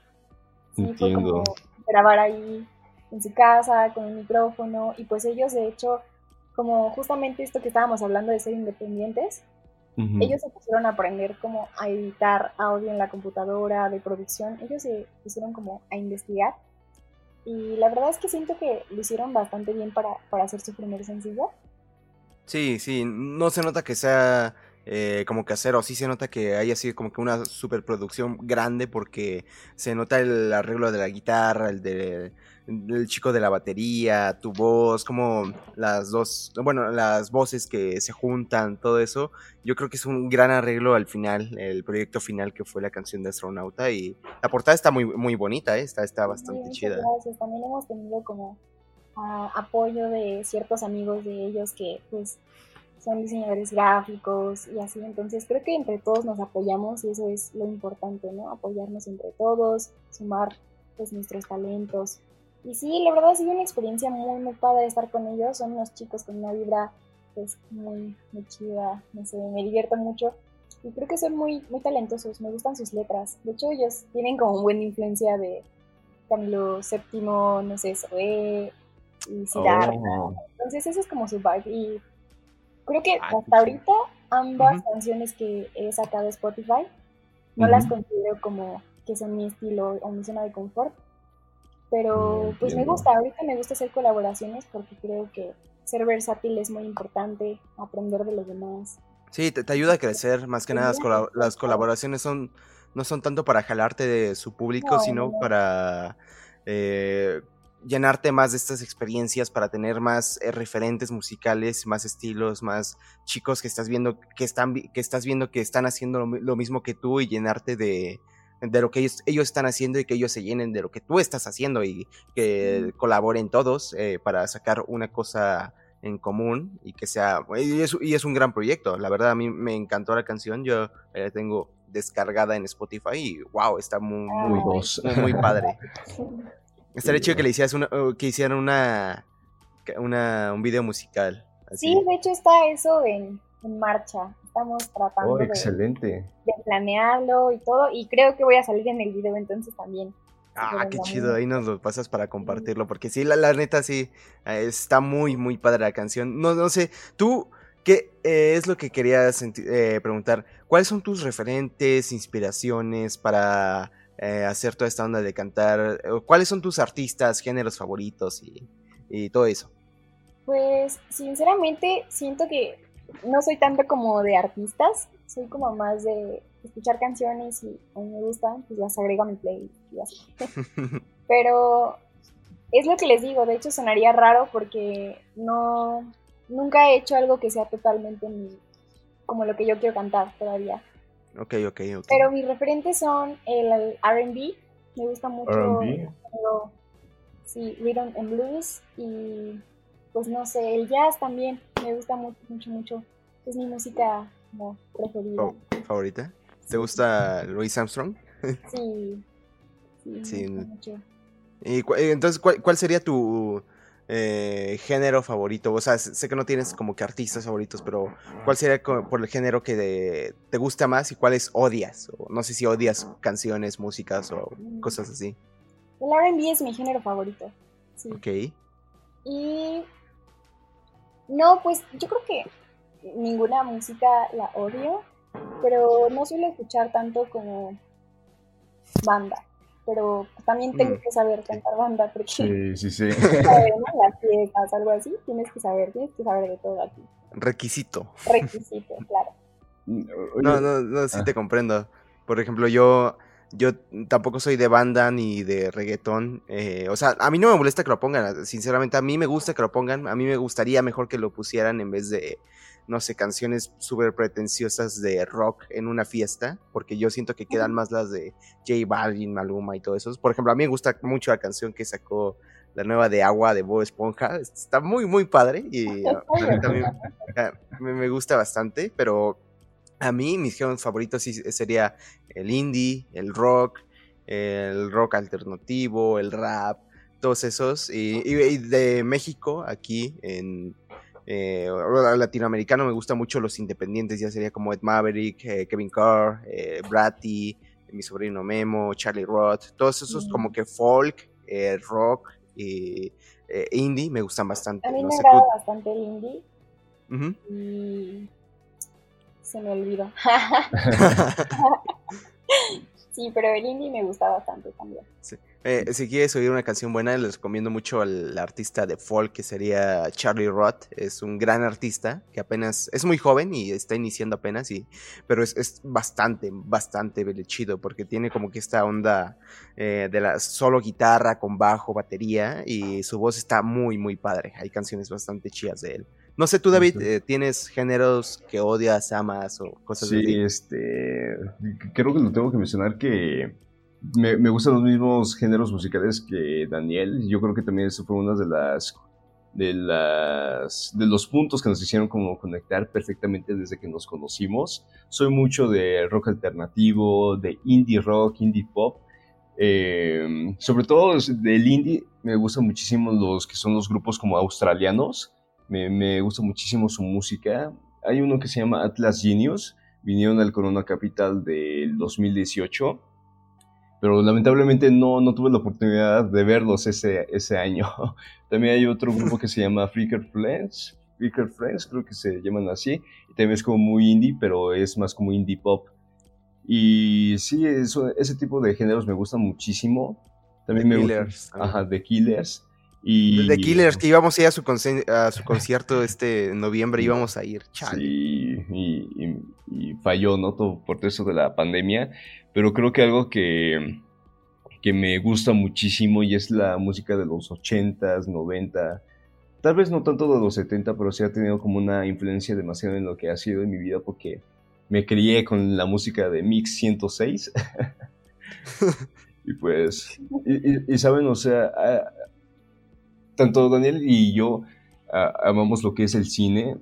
Sí, fue como grabar ahí en su casa con un micrófono y pues ellos de hecho como justamente esto que estábamos hablando de ser independientes, ellos se pusieron a aprender como a editar audio en la computadora, de producción, ellos se pusieron como a investigar y la verdad es que siento que lo hicieron bastante bien para, para hacer su primer sencillo. Sí, sí, no se nota que sea eh, como casero, sí se nota que haya sido como que una superproducción grande porque se nota el arreglo de la guitarra, el de el chico de la batería, tu voz, como las dos, bueno, las voces que se juntan, todo eso, yo creo que es un gran arreglo al final, el proyecto final que fue la canción de Astronauta y la portada está muy, muy bonita, ¿eh? está, está bastante chida. Gracias, también hemos tenido como ah, apoyo de ciertos amigos de ellos que pues son diseñadores gráficos y así, entonces creo que entre todos nos apoyamos y eso es lo importante, ¿no? Apoyarnos entre todos, sumar pues nuestros talentos y sí, la verdad ha sido una experiencia muy, muy padre estar con ellos. Son unos chicos con una vibra pues muy, muy chida, no sé, me divierto mucho. Y creo que son muy, muy talentosos, me gustan sus letras. De hecho, ellos tienen como buena influencia de Camilo VII, no sé, Zoé y Siddhartha. Oh. Entonces, eso es como su vibe. Y creo que hasta ahorita ambas canciones que he sacado de Spotify no las considero como que son mi estilo o mi zona de confort, pero pues me gusta, ahorita me gusta hacer colaboraciones porque creo que ser versátil es muy importante, aprender de los demás. Sí, te, ayuda a crecer, más que nada las, colaboraciones son no son tanto para jalarte de su público, sino para eh, llenarte más de estas experiencias, para tener más eh, referentes musicales, más estilos, más chicos que estás viendo que están que estás viendo que están haciendo lo mismo que tú y llenarte de, de lo que ellos, ellos, están haciendo y que ellos se llenen de lo que tú estás haciendo y que colaboren todos eh, para sacar una cosa en común y que sea y es, y es, un gran proyecto. La verdad a mí me encantó la canción. Yo la tengo descargada en Spotify y wow está muy muy, muy, padre estaría chido que le hicieras una, que hicieran una, una un video musical sí de hecho está eso en, en marcha estamos tratando oh, excelente. De, planearlo y todo, y creo que voy a salir en el video entonces también. Ah, qué chido, ahí nos lo pasas para compartirlo, porque sí, la, la neta sí, eh, está muy, muy padre la canción. No, no sé, tú, ¿qué eh, es lo que querías eh, preguntar? ¿Cuáles son tus referentes, inspiraciones para hacer toda esta onda de cantar? ¿Cuáles son tus artistas, géneros favoritos y, y todo eso? Pues, sinceramente, siento que no soy tanto como de artistas, soy como más de escuchar canciones y a mí me gustan, pues las agrego a mi playlist y así. Pero es lo que les digo, de hecho sonaría raro porque no, nunca he hecho algo que sea totalmente como lo que yo quiero cantar todavía. Ok, ok, ok. Pero mis referentes son el RB, me gusta mucho. sí, rhythm and blues y pues no sé, el jazz también me gusta mucho, mucho, mucho. Es mi música como preferida. ¿Favorita? ¿Te gusta Louis Armstrong? sí. Sí, sí. Mucho. Y, entonces, ¿cuál, sería tu eh, género favorito? O sea, sé que no tienes como que artistas favoritos, pero ¿cuál sería por el género que te gusta más y cuáles odias? O no sé si odias canciones, músicas o cosas así. El RB es mi género favorito. Sí. Ok. Y. No, pues yo creo que ninguna música la odio, pero no suelo escuchar tanto como banda. Pero también tengo mm. que saber cantar banda, porque. Sí, sí, sí. Las fiestas, algo así, tienes que saber, tienes que saber de todo aquí. Requisito. Requisito, claro. No, no, no, sí te ah. comprendo. Por ejemplo, yo yo tampoco soy de banda ni de reggaetón. Eh, o sea, a mí no me molesta que lo pongan. Sinceramente, a mí me gusta que lo pongan. A mí me gustaría mejor que lo pusieran en vez de, no sé, canciones súper pretenciosas de rock en una fiesta. Porque yo siento que quedan más las de J Balvin, Maluma y todo eso. Por ejemplo, a mí me gusta mucho la canción que sacó la nueva de Agua de Bob Esponja. Está muy, muy padre. Y a mí también me gusta bastante. Pero a mí, mis géneros favoritos sería el indie, el rock, el rock alternativo, el rap, todos esos. Y, de México, aquí en eh, latinoamericano, me gusta mucho los independientes, ya sería como Ed Maverick, eh, Kevin Carr, eh, Bratty, mi sobrino Memo, Charlie Roth, todos esos como que folk, eh, rock y indie me gustan bastante. A mí me agrada bastante el indie. y se me olvidó. sí, pero el indie me gusta bastante también. Eh, si quieres oír una canción buena, les recomiendo mucho al artista de folk que sería Charlie Roth. Es un gran artista que apenas es muy joven y está iniciando apenas, y, pero es, bastante, bastante chido porque tiene como que esta onda eh, de la solo guitarra con bajo, batería y su voz está muy, muy padre. Hay canciones bastante chidas de él. No sé, tú, David, eh, ¿tienes géneros que odias, amas o cosas así? Sí, este. Creo que lo tengo que mencionar que me, me, gustan los mismos géneros musicales que Daniel. Yo creo que también eso fue una de las. De, las, de los puntos que nos hicieron como conectar perfectamente desde que nos conocimos. Soy mucho de rock alternativo, de indie rock, indie pop. Eh, sobre todo del indie me gustan muchísimo los que son los grupos como australianos me, gusta muchísimo su música. Hay uno que se llama Atlas Genius, vinieron al Corona Capital del 2018, pero lamentablemente no, no tuve la oportunidad de verlos ese, ese año. También hay otro grupo que se llama Freaker Friends, Freaker Friends creo que se llaman así, y también es como muy indie, pero es más como indie pop. Y sí, eso, ese tipo de géneros me gustan muchísimo. También me Killers. ajá, The Killers. Y... The Killers, que íbamos a ir a su, a su concierto este noviembre, íbamos a ir. Sí, y, falló, ¿no? Todo por eso de la pandemia. Pero creo que algo que, que me gusta muchísimo y es la música de los 80s, 90 Tal vez no tanto de los 70, pero sí ha tenido como una influencia demasiado en lo que ha sido en mi vida porque me crié con la música de Mix 106. y pues, y, y, saben, o sea, tanto Daniel y yo amamos lo que es el cine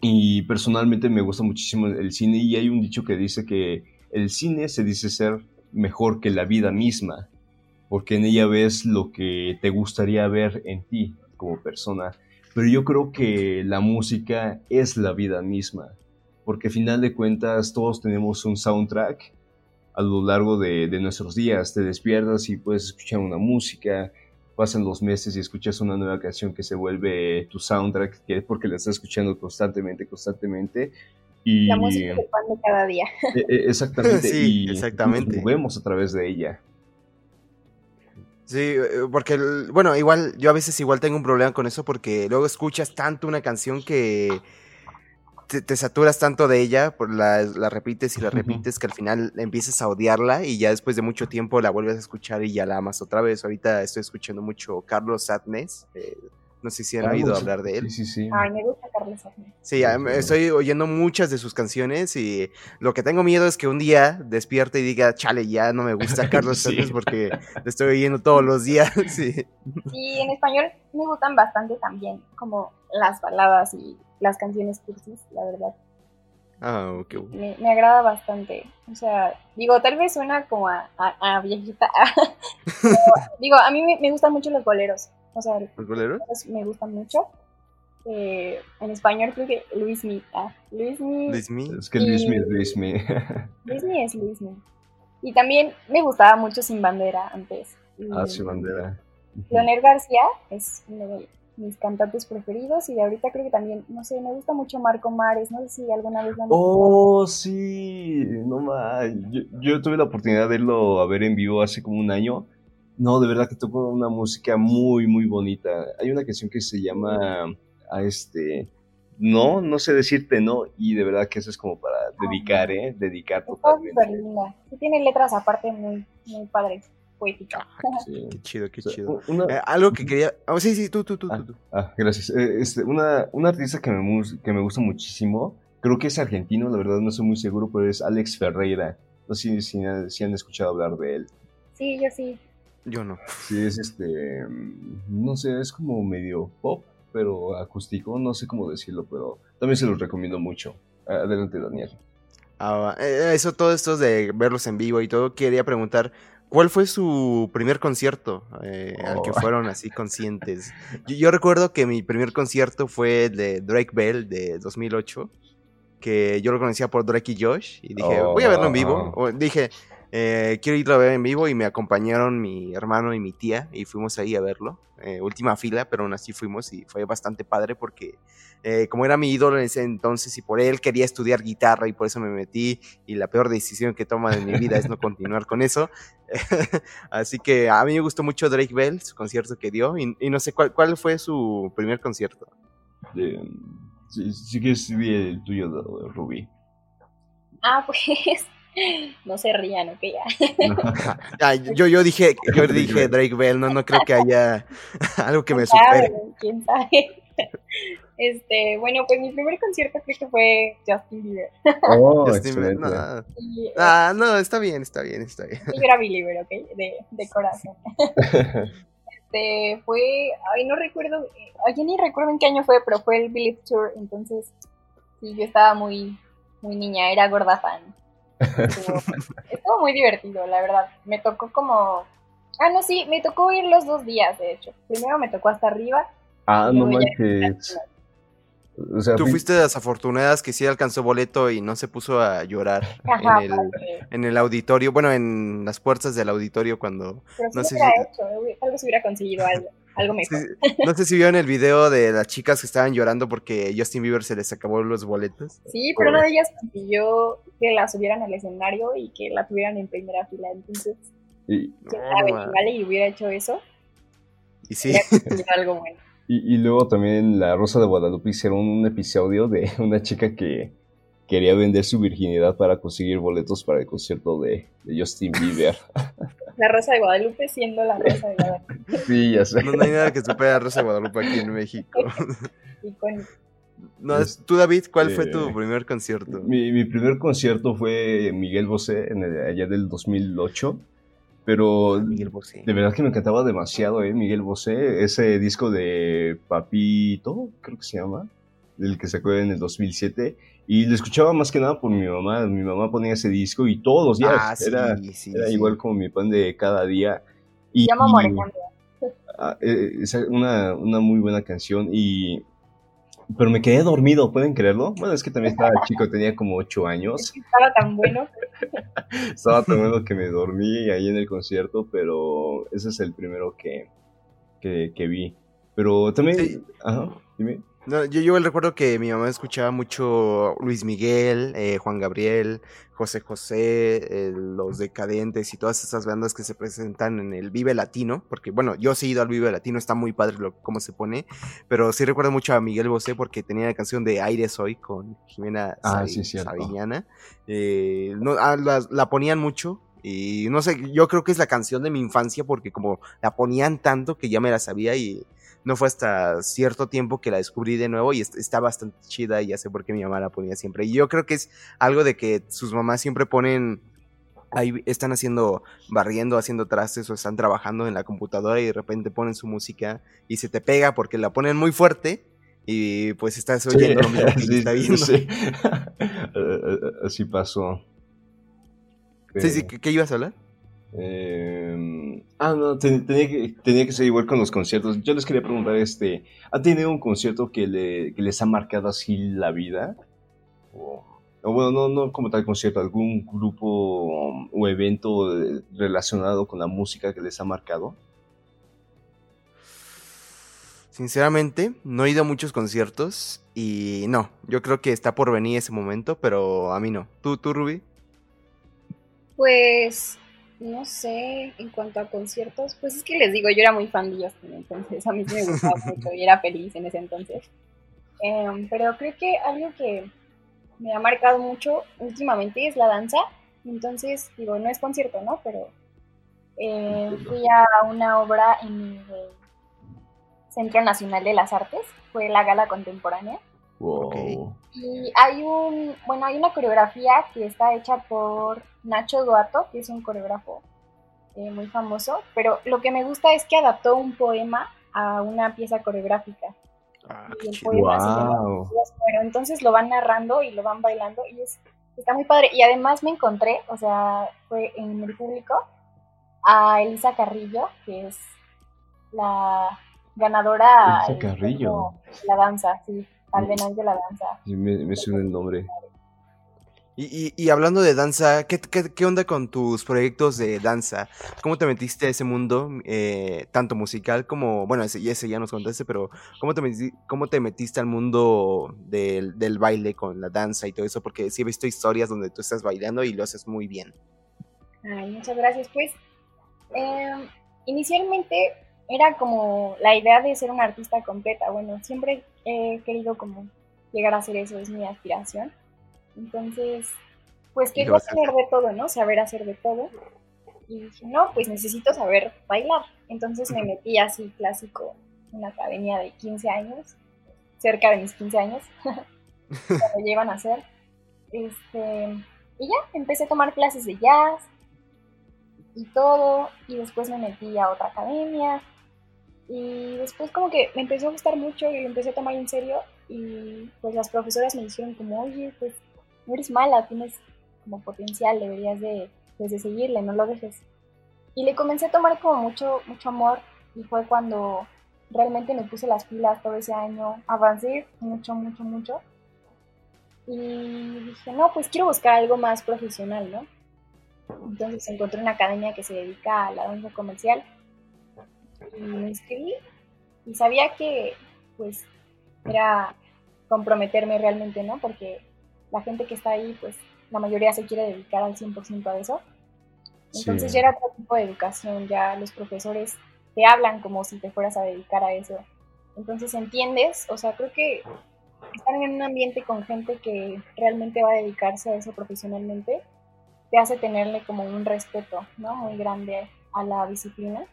y personalmente me gusta muchísimo el cine y hay un dicho que dice que el cine se dice ser mejor que la vida misma, porque en ella ves lo que te gustaría ver en ti como persona. Pero yo creo que la música es la vida misma, porque al final de cuentas todos tenemos un soundtrack a lo largo de, de nuestros días. Te despiertas y puedes escuchar una música, pasan los meses y escuchas una nueva canción que se vuelve tu soundtrack, que es porque la estás escuchando constantemente, constantemente. Y, la música cada día. E, e, exactamente. sí, y exactamente. vemos a través de ella. Sí, eh, porque, bueno, igual, yo a veces igual tengo un problema con eso porque luego escuchas tanto una canción que te, saturas tanto de ella, por la, la repites y la repites, que al final empiezas a odiarla y ya después de mucho tiempo la vuelves a escuchar y ya la amas otra vez. Ahorita estoy escuchando mucho Carlos Satnes. Eh, no sé si han oído hablar de él. Sí, sí, sí. Ay, me gusta Carlos Satnes. Sí, estoy oyendo muchas de sus canciones y lo que tengo miedo es que un día despierte y diga, chale, ya no me gusta Carlos Satnes porque le estoy oyendo todos los días. sí. sí, en español me gustan bastante también, como las baladas y las canciones cursis, la verdad. Ah, ok. Me, me, agrada bastante. O sea, digo, tal vez suena como a, a, viejita. digo, a mí me, me, gustan mucho los boleros. O sea, ¿los boleros? Me gustan mucho. Eh, en español creo que Luis Mi. Ah, Luis Mi. Luis Mi. Es que Luis Mi es Luis Mi. Luis Mi es Luis Mi. Y también me gustaba mucho Sin Bandera antes. ah, Sin Bandera. Leonel García es uno de mis cantantes preferidos y de ahorita creo que también, no sé, me gusta mucho Marco Mares, no sé si alguna vez lo han Oh, sí, no más. Yo, yo, tuve la oportunidad de irlo a ver en vivo hace como un año. No, de verdad que tocó una música muy, muy bonita. Hay una canción que se llama a este no, no sé decirte no, y de verdad que eso es como para dedicar, ¿eh? Dedicar totalmente. linda. tiene letras aparte muy, muy padres poética. Ah, qué chido, qué chido. Eh, algo que quería. Oh, sí, sí, tú, tú, tú. Ah, tú. ah gracias. Eh, este, una, una artista que me, que me gusta muchísimo, creo que es argentino, la verdad no estoy muy seguro, pero es Alex Ferreira. No sé si, si, han escuchado hablar de él. Sí, yo sí. Yo no. Sí, es este. No sé, es como medio pop, pero acústico, no sé cómo decirlo, pero también se los recomiendo mucho. Adelante, Daniel. Ah, eh, eso, todo esto de verlos en vivo y todo, quería preguntar, ¿Cuál fue su primer concierto eh, al que oh. fueron así conscientes? Yo, recuerdo que mi primer concierto fue de Drake Bell de 2008, que yo lo conocía por Drake y Josh, y dije, voy a verlo en vivo. Oh. O, dije, eh, quiero irlo a ver en vivo, y me acompañaron mi hermano y mi tía, y fuimos ahí a verlo. Eh, última fila, pero aún así fuimos y fue bastante padre porque eh, como era mi ídolo en ese entonces y por él quería estudiar guitarra y por eso me metí y la peor decisión que toma de mi vida es no continuar con eso. así que a mí me gustó mucho Drake Bell, su concierto que dio y, no sé cuál, cuál fue su primer concierto. sí, sí que es el tuyo, Ruby. Ah, pues no se rían, ok, ya. yo, yo dije, yo dije Drake Bell, no, no creo que haya algo que me supere. ¿Quién sabe? Este, bueno, pues mi primer concierto creo que fue Justin Bieber. Oh, Justin No. ah, no, está bien, está bien, está bien. Yo era Believer, ok, de, de corazón. este, fue, ay, no recuerdo, ay, ni recuerdo en qué año fue, pero fue el Believe Tour, entonces, sí, yo estaba muy, muy niña, era gorda fan. Estuvo, muy divertido, la verdad. Me tocó como. Ah, no, sí, me tocó ir los dos días, de hecho. Primero me tocó hasta arriba. Ah, no manches. O sea, Tú fuiste de las afortunadas que sí alcanzó boleto y no se puso a llorar en, el, en, el, auditorio, bueno, en las puertas del auditorio cuando... no sé hubiera hecho, tal vez hubiera conseguido algo, algo mejor. no sé si vieron el video de las chicas que estaban llorando porque Justin Bieber se les acabó los boletos. Sí, pero una de ellas consiguió que la subieran al escenario y que la tuvieran en primera fila, entonces... Y... ¿vale? Y hubiera hecho eso. Y sí. algo bueno. Y, luego también La Rosa de Guadalupe hicieron un episodio de una chica que quería vender su virginidad para conseguir boletos para el concierto de, Justin Bieber. La Rosa de Guadalupe siendo la Rosa de Guadalupe. Sí, ya sé. No, hay nada que supere a la Rosa de Guadalupe aquí en México. No, tú, David, ¿cuál fue tu primer concierto? Mi, mi, primer concierto fue Miguel Bosé, en allá del 2008. Pero de verdad que me encantaba demasiado, ¿eh? Miguel Bosé, ese disco de Papito, creo que se llama, del que sacó en el 2007. Y lo escuchaba más que nada por mi mamá. Mi mamá ponía ese disco y todos los días. Ah, era, era igual como mi pan de cada día. Y, Llama ah, eh, Es una, una muy buena canción y pero me quedé dormido, ¿pueden creerlo? Bueno, es que también estaba chico, tenía como ocho años. Estaba tan bueno. estaba tan bueno que me dormí ahí en el concierto, pero ese es el primero que, que, vi. Pero también... Ajá, dime. No, yo, yo recuerdo que mi mamá escuchaba mucho Luis Miguel, eh, Juan Gabriel, José José, Los Decadentes y todas esas bandas que se presentan en el Vive Latino, porque bueno, yo sí he ido al Vive Latino, está muy padre lo, cómo se pone, pero sí recuerdo mucho a Miguel Bosé porque tenía la canción de Aires Hoy con Jimena ah, eh, no, ah, la ponían mucho, y no sé, yo creo que es la canción de mi infancia porque como la ponían tanto que ya me la sabía y no fue hasta cierto tiempo que la descubrí de nuevo y está bastante chida y ya sé por qué mi mamá la ponía siempre. Y yo creo que es algo de que sus mamás siempre ponen ahí están haciendo, barriendo, haciendo trastes o están trabajando en la computadora y de repente ponen su música y se te pega porque la ponen muy fuerte y pues estás oyendo lo mismo que está viendo. Así pasó. Sí, sí, ¿qué, ibas a hablar? Eh, ah, no, tenía, que, tenía que ser igual con los conciertos. Yo les quería preguntar, este, ¿ha tenido un concierto que, le, que les ha marcado así la vida? O, bueno, no, no como tal concierto, algún grupo o evento relacionado con la música que les ha marcado. Sinceramente, no he ido a muchos conciertos y no, yo creo que está por venir ese momento, pero a mí no. ¿Tú, tú, Ruby? Pues, no sé, en cuanto a conciertos, pues es que les digo, yo era muy fan de Justin, entonces a mí me gustaba mucho y era feliz en ese entonces. Em, pero creo que algo que me ha marcado mucho últimamente es la danza. Entonces, digo, no es concierto, ¿no? Pero eh, fui a una obra en el Centro Nacional de las Artes, fue la gala contemporánea. Y hay un, bueno, hay una coreografía que está hecha por Nacho Duato, que es un coreógrafo eh, muy famoso, pero lo que me gusta es que adaptó un poema a una pieza coreográfica. Ah, y el poema bueno, entonces lo van narrando y lo van bailando y es, está muy padre. Y además me encontré, o sea, fue en el público, a Elisa Carrillo, que es la ganadora Elisa Carrillo. la danza, sí, al de la danza. Sí, me, suena el nombre. Y, y, hablando de danza, ¿qué, ¿qué, onda con tus proyectos de danza? ¿Cómo te metiste a ese mundo, eh, tanto musical como, bueno, ese, ese ya nos contaste, pero ¿cómo te, metiste, cómo te metiste al mundo del, del, baile con la danza y todo eso? Porque sí he visto historias donde tú estás bailando y lo haces muy bien. Ay, muchas gracias. Pues, em, inicialmente era como la idea de ser una artista completa. Bueno, siempre he querido como llegar a hacer eso, es mi aspiración. Entonces, pues quería saber de todo, ¿no? Saber hacer de todo. Y dije, no, pues necesito saber bailar. Entonces me metí así clásico en una academia de 15 años, cerca de mis 15 años, cuando llevan a hacer. Este, y ya, empecé a tomar clases de jazz y todo, y después me metí a otra academia, y después como que me empezó a gustar mucho y lo empecé a tomar en serio y pues las profesoras me dijeron como, oye, pues no eres mala, tienes como potencial, deberías de, pues, de seguirle, no lo dejes. Y le comencé a tomar como mucho, mucho amor y fue cuando realmente me puse las pilas todo ese año, avancé mucho, mucho, mucho. Y dije, no, pues quiero buscar algo más profesional, ¿no? Entonces encontré una academia que se dedica a la danza comercial y me inscribí y sabía que pues era comprometerme realmente, ¿no? Porque la gente que está ahí, pues la mayoría se quiere dedicar al 100% a eso. Entonces ya era otro tipo de educación, ya los profesores te hablan como si te fueras a dedicar a eso. Entonces entiendes, o sea, creo que estar en un ambiente con gente que realmente va a dedicarse a eso profesionalmente te hace tenerle como un respeto, ¿no? Muy grande a la disciplina.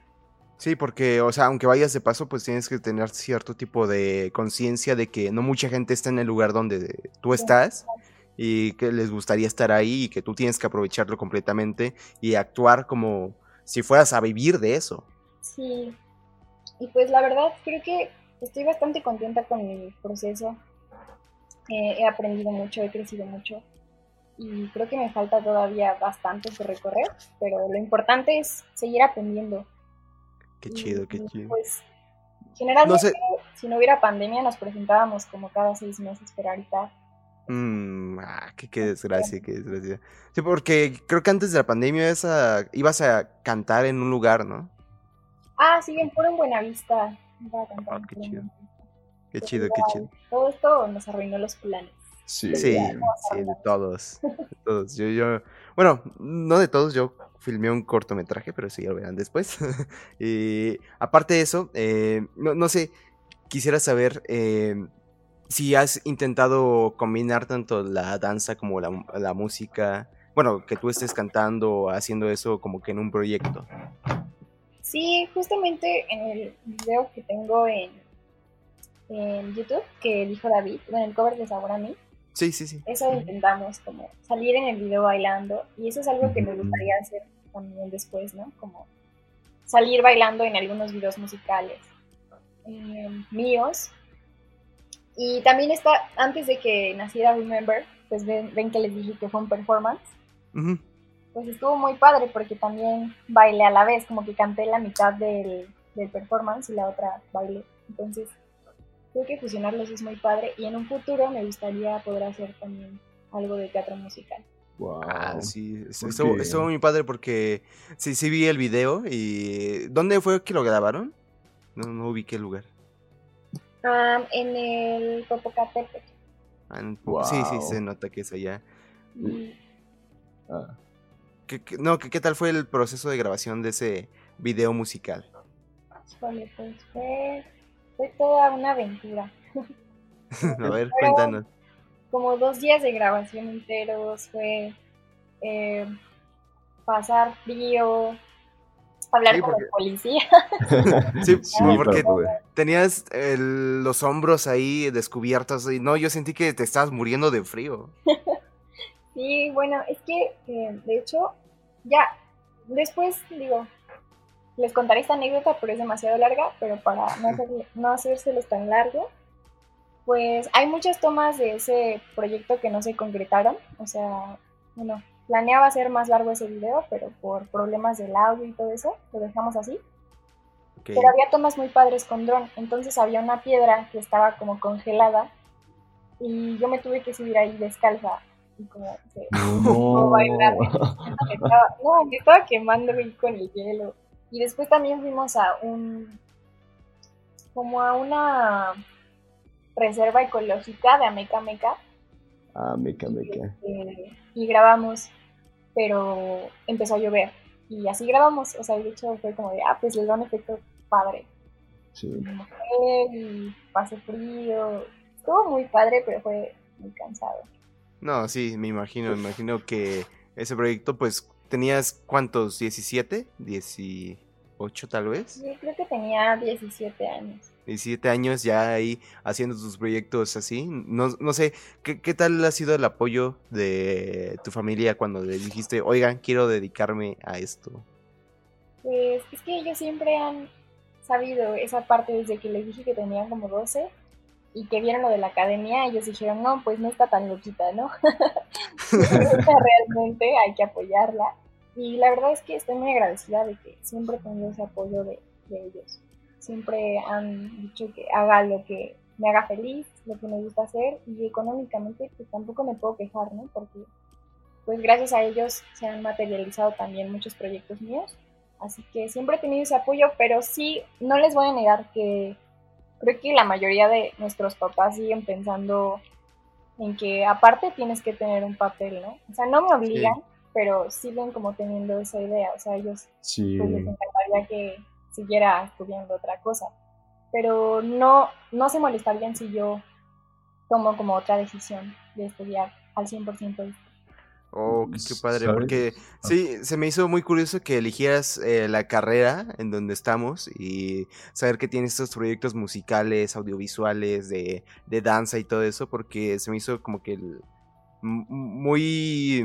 Sí, porque, o sea, aunque vayas de paso, pues tienes que tener cierto tipo de conciencia de que no mucha gente está en el lugar donde tú estás y que les gustaría estar ahí y que tú tienes que aprovecharlo completamente y actuar como si fueras a vivir de eso. Sí, y pues la verdad creo que estoy bastante contenta con mi proceso. Eh, he aprendido mucho, he crecido mucho y creo que me falta todavía bastante por recorrer, pero lo importante es seguir aprendiendo Qué chido, qué chido. Pues generalmente si no hubiera pandemia nos presentábamos como cada seis meses, pero ahorita... Mm, ah, qué, desgracia, qué desgracia. Sí, porque creo que antes de la pandemia ibas a, ibas a cantar en un lugar, ¿no? Ah, sí, en Puro en Buenavista. Ah, qué chido. Qué chido, qué chido. Todo esto nos arruinó los planes. Sí, sí, sí, de todos. De todos. Yo, yo, bueno, no de todos, yo filmé un cortometraje, pero eso ya lo verán después. y aparte de eso, eh, no, sé, quisiera saber eh, si has intentado combinar tanto la danza como la, música. Bueno, que tú estés cantando o haciendo eso como que en un proyecto. Sí, justamente en el video que tengo en, en YouTube, que dijo David, en el cover de Sabor a mí, Sí, sí, sí. Eso intentamos, como salir en el video bailando, y eso es algo que me gustaría hacer también después, ¿no? Como salir bailando en algunos videos musicales eh, míos. Y también está, antes de que naciera Remember, pues ven, ven que les dije que fue un performance. Pues estuvo muy padre porque también bailé a la vez, como que canté la mitad del, del performance y la otra bailé. Entonces, creo que fusionarlos es muy padre y en un futuro me gustaría poder hacer también algo de teatro musical. Wow. Ah, sí, estuvo, muy padre porque sí, sí vi el video y ¿dónde fue que lo grabaron? No, no ubiqué el lugar. en el Popocatépetl. Ah, sí, sí, se nota que es allá. Ah. ¿Qué, no, ¿qué, tal fue el proceso de grabación de ese video musical? pues fue, fue toda una aventura. A ver, cuéntanos como dos días de grabación enteros, fue eh, pasar frío, hablar con la policía. sí, porque tenías los hombros ahí descubiertos y no, yo sentí que te estabas muriendo de frío. sí, bueno, es que eh, de hecho, ya, después digo, les contaré esta anécdota, pero es demasiado larga, pero para no, hacer, no hacérselos tan largo, pues hay muchas tomas de ese proyecto que no se concretaron. O sea, bueno, planeaba hacer más largo ese video, pero por problemas del audio y todo eso, lo dejamos así. Pero había tomas muy padres con dron. Entonces había una piedra que estaba como congelada y yo me tuve que subir ahí descalza y como, no. bailar. no, me estaba quemando con el hielo. Y después también fuimos a un como a una reserva ecológica de Ameca Meca. Ah, Meca Meca. Este, y, grabamos, pero empezó a llover. Y así grabamos, o sea, de hecho fue como de, ah, pues les da un efecto padre. Sí. Y pasé frío. Estuvo muy padre, pero fue muy cansado. No, sí, me imagino, me imagino que ese proyecto, pues, tenías cuántos, 17, 18 tal vez. Sí, creo que tenía 17 años. 17 años ya ahí haciendo tus proyectos así. No, no sé, ¿qué, ¿qué, tal ha sido el apoyo de tu familia cuando le dijiste, oigan, quiero dedicarme a esto? Pues es que ellos siempre han sabido esa parte desde que les dije que tenían como 12 y que vieron lo de la academia, ellos dijeron, no, pues no está tan loquita, ¿no? Realmente hay que apoyarla. Y la verdad es que estoy muy agradecida de que siempre he tenido ese apoyo de, de ellos siempre han dicho que haga lo que me haga feliz, lo que me gusta hacer y económicamente pues tampoco me puedo quejar, ¿no? Porque pues gracias a ellos se han materializado también muchos proyectos míos, así que siempre he tenido ese apoyo, pero sí, no les voy a negar que creo que la mayoría de nuestros papás siguen pensando en que aparte tienes que tener un papel, ¿no? O sea, no me obligan, pero siguen como teniendo esa idea, o sea, ellos sí. pues, les encantaría que siguiera estudiando otra cosa. Pero no, no se molestarían si yo tomo como otra decisión de estudiar al 100% Oh, qué, padre, porque ah. sí, se me hizo muy curioso que eligieras eh, la carrera en donde estamos y saber que tienes estos proyectos musicales, audiovisuales, de, de danza y todo eso, porque se me hizo como que el, muy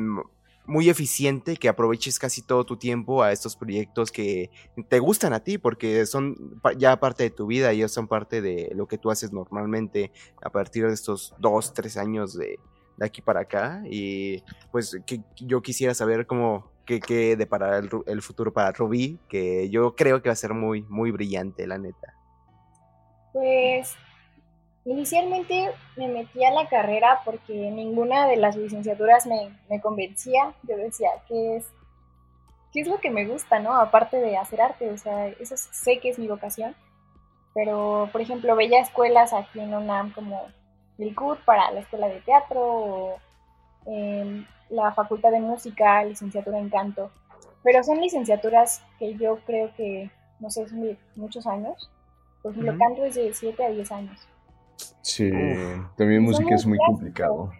muy eficiente, que aproveches casi todo tu tiempo a estos proyectos que te gustan a ti, porque son ya parte de tu vida, ellos son parte de lo que tú haces normalmente a partir de estos dos, tres años de, aquí para acá. Y pues que yo quisiera saber cómo qué, qué depara el, el futuro para Rubí, que yo creo que va a ser muy, muy brillante, la neta. Pues Inicialmente me metí a la carrera porque ninguna de las licenciaturas me, convencía. Yo decía, ¿qué es, ¿qué es lo que me gusta, no? Aparte de hacer arte, o sea, eso sé que es mi vocación. Pero, por ejemplo, veía escuelas aquí en UNAM como el CUT para la escuela de teatro o em, la facultad de música, licenciatura en canto. Pero son licenciaturas que yo creo que, no sé, son de muchos años. Por ejemplo, canto es de 7 a 10 años. Sí, también música es muy complicado.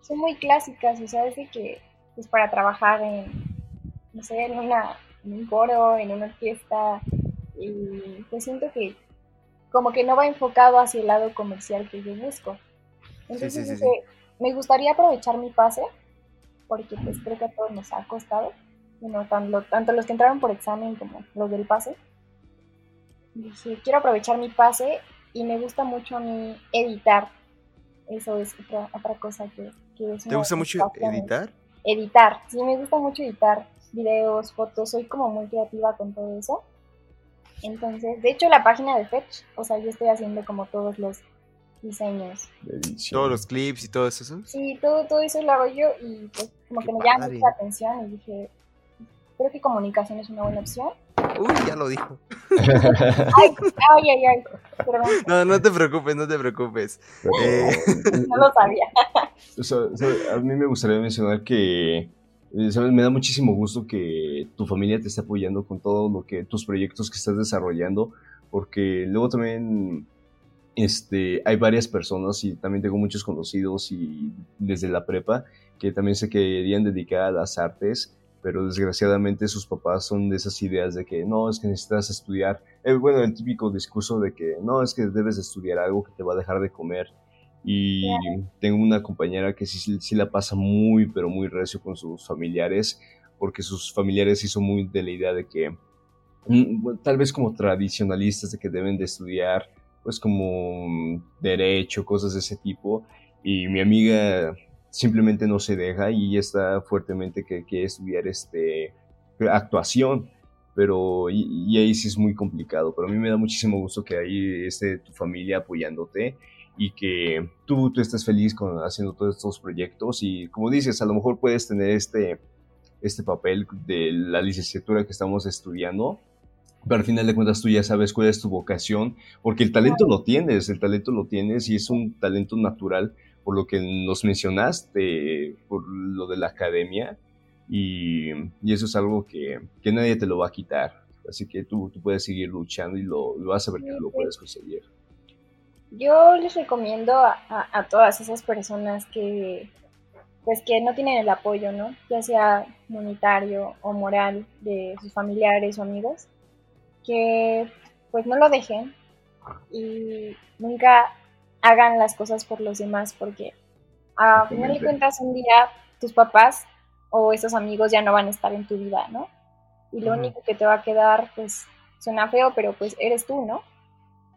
Son muy clásicas, o sea, es de que es pues, para trabajar en, no sé, en, una, en un coro, en una orquesta, y pues siento que como que no va enfocado hacia el lado comercial que yo busco. Entonces me gustaría aprovechar mi pase, porque pues creo que a todos nos ha costado, bueno, tanto, tanto los que entraron por examen como los del pase. Dije, quiero aprovechar mi pase y me gusta mucho a mí editar. Eso es otra, otra cosa que, que ¿Te gusta mucho editar? Editar, sí, me gusta mucho editar videos, fotos, soy como muy creativa con todo eso. Entonces, de hecho, la página de Fetch, o sea, yo estoy haciendo como todos los diseños. Todos los clips y todo eso. Sí, todo, todo eso lo hago yo y pues como que me llama mucha atención y dije, creo que comunicación es una buena opción. Uy, ya lo dijo. ay, ay, ay, ay. No, no te preocupes, no te preocupes. Eh, no lo sabía. a mí me gustaría mencionar que eh, me da muchísimo gusto que tu familia te esté apoyando con todo lo que tus proyectos que estás desarrollando, porque luego también este, hay varias personas y también tengo muchos conocidos y desde la prepa que también se querían dedicar a las artes, pero desgraciadamente sus papás son de esas ideas de que no, es que necesitas estudiar, eh, bueno, el típico discurso de que no, es que debes estudiar algo que te va a dejar de comer. Y tengo una compañera que sí, sí la pasa muy, pero muy recio con sus familiares, porque sus familiares sí son muy de la idea de que, mm, tal vez como tradicionalistas, de que deben de estudiar pues como derecho, cosas de ese tipo. Y mi amiga simplemente no se deja y ella está fuertemente que quiere estudiar este, actuación. Pero y, ahí sí es muy complicado. Pero a mí me da muchísimo gusto que ahí esté tu familia apoyándote y que tú, tú estés feliz con haciendo todos estos proyectos. Y como dices, a lo mejor puedes tener este, este papel de la licenciatura que estamos estudiando pero al final de cuentas tú ya sabes cuál es tu vocación, porque el talento lo tienes, el talento lo tienes y es un talento natural, por lo que nos mencionaste, por lo de la academia, y, eso es algo que, nadie te lo va a quitar. Así que tú, tú puedes seguir luchando y lo, vas a ver que lo puedes conseguir. Yo les recomiendo a, a, todas esas personas que, pues que no tienen el apoyo, ¿no? Ya sea monetario o moral de sus familiares o amigos, que pues no lo dejen y nunca hagan las cosas por los demás porque a final de cuentas un día tus papás o esos amigos ya no van a estar en tu vida, ¿no? Y lo único que te va a quedar, pues, suena feo, pero pues eres tú, ¿no?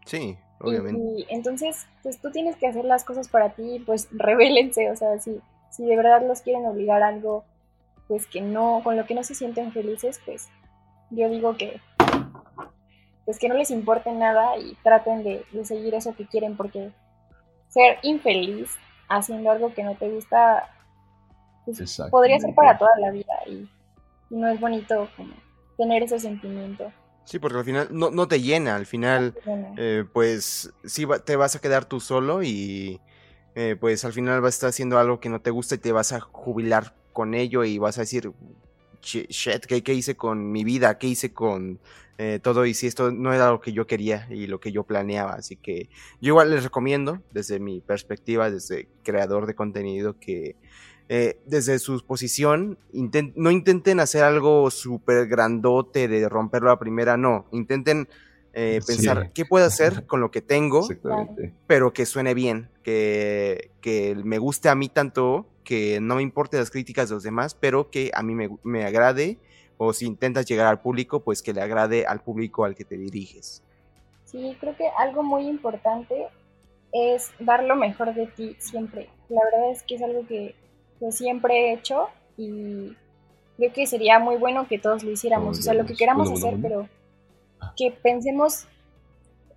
Sí, obviamente. Y, entonces, pues tú tienes que hacer las cosas para ti, pues rebélense, o sea, si, si de verdad los quieren obligar a algo, pues que no, con lo que no se sienten felices, pues yo digo que pues que no les importe nada y traten de, seguir eso que quieren porque ser infeliz haciendo algo que no te gusta pues, podría ser para toda la vida y, no es bonito como tener ese sentimiento. Sí, porque al final no, te llena, al final eh, pues sí te vas a quedar tú solo y eh, pues al final vas a estar haciendo algo que no te gusta y te vas a jubilar con ello y vas a decir, shit, ¿qué, hice con mi vida? ¿Qué hice con eh, todo y si esto no era lo que yo quería y lo que yo planeaba. Así que yo igual les recomiendo, desde mi perspectiva, desde creador de contenido, que eh, desde su posición no intenten hacer algo súper grandote de romperlo a primera, no, intenten eh, pensar qué puedo hacer con lo que tengo, pero que suene bien, que, que, me guste a mí tanto, que no me importe las críticas de los demás, pero que a mí me, me agrade o si intentas llegar al público, pues que le agrade al público al que te diriges. Sí, creo que algo muy importante es dar lo mejor de ti siempre. La verdad es que es algo que, siempre he hecho y creo que sería muy bueno que todos lo hiciéramos, o sea, lo que queramos hacer, pero. Que pensemos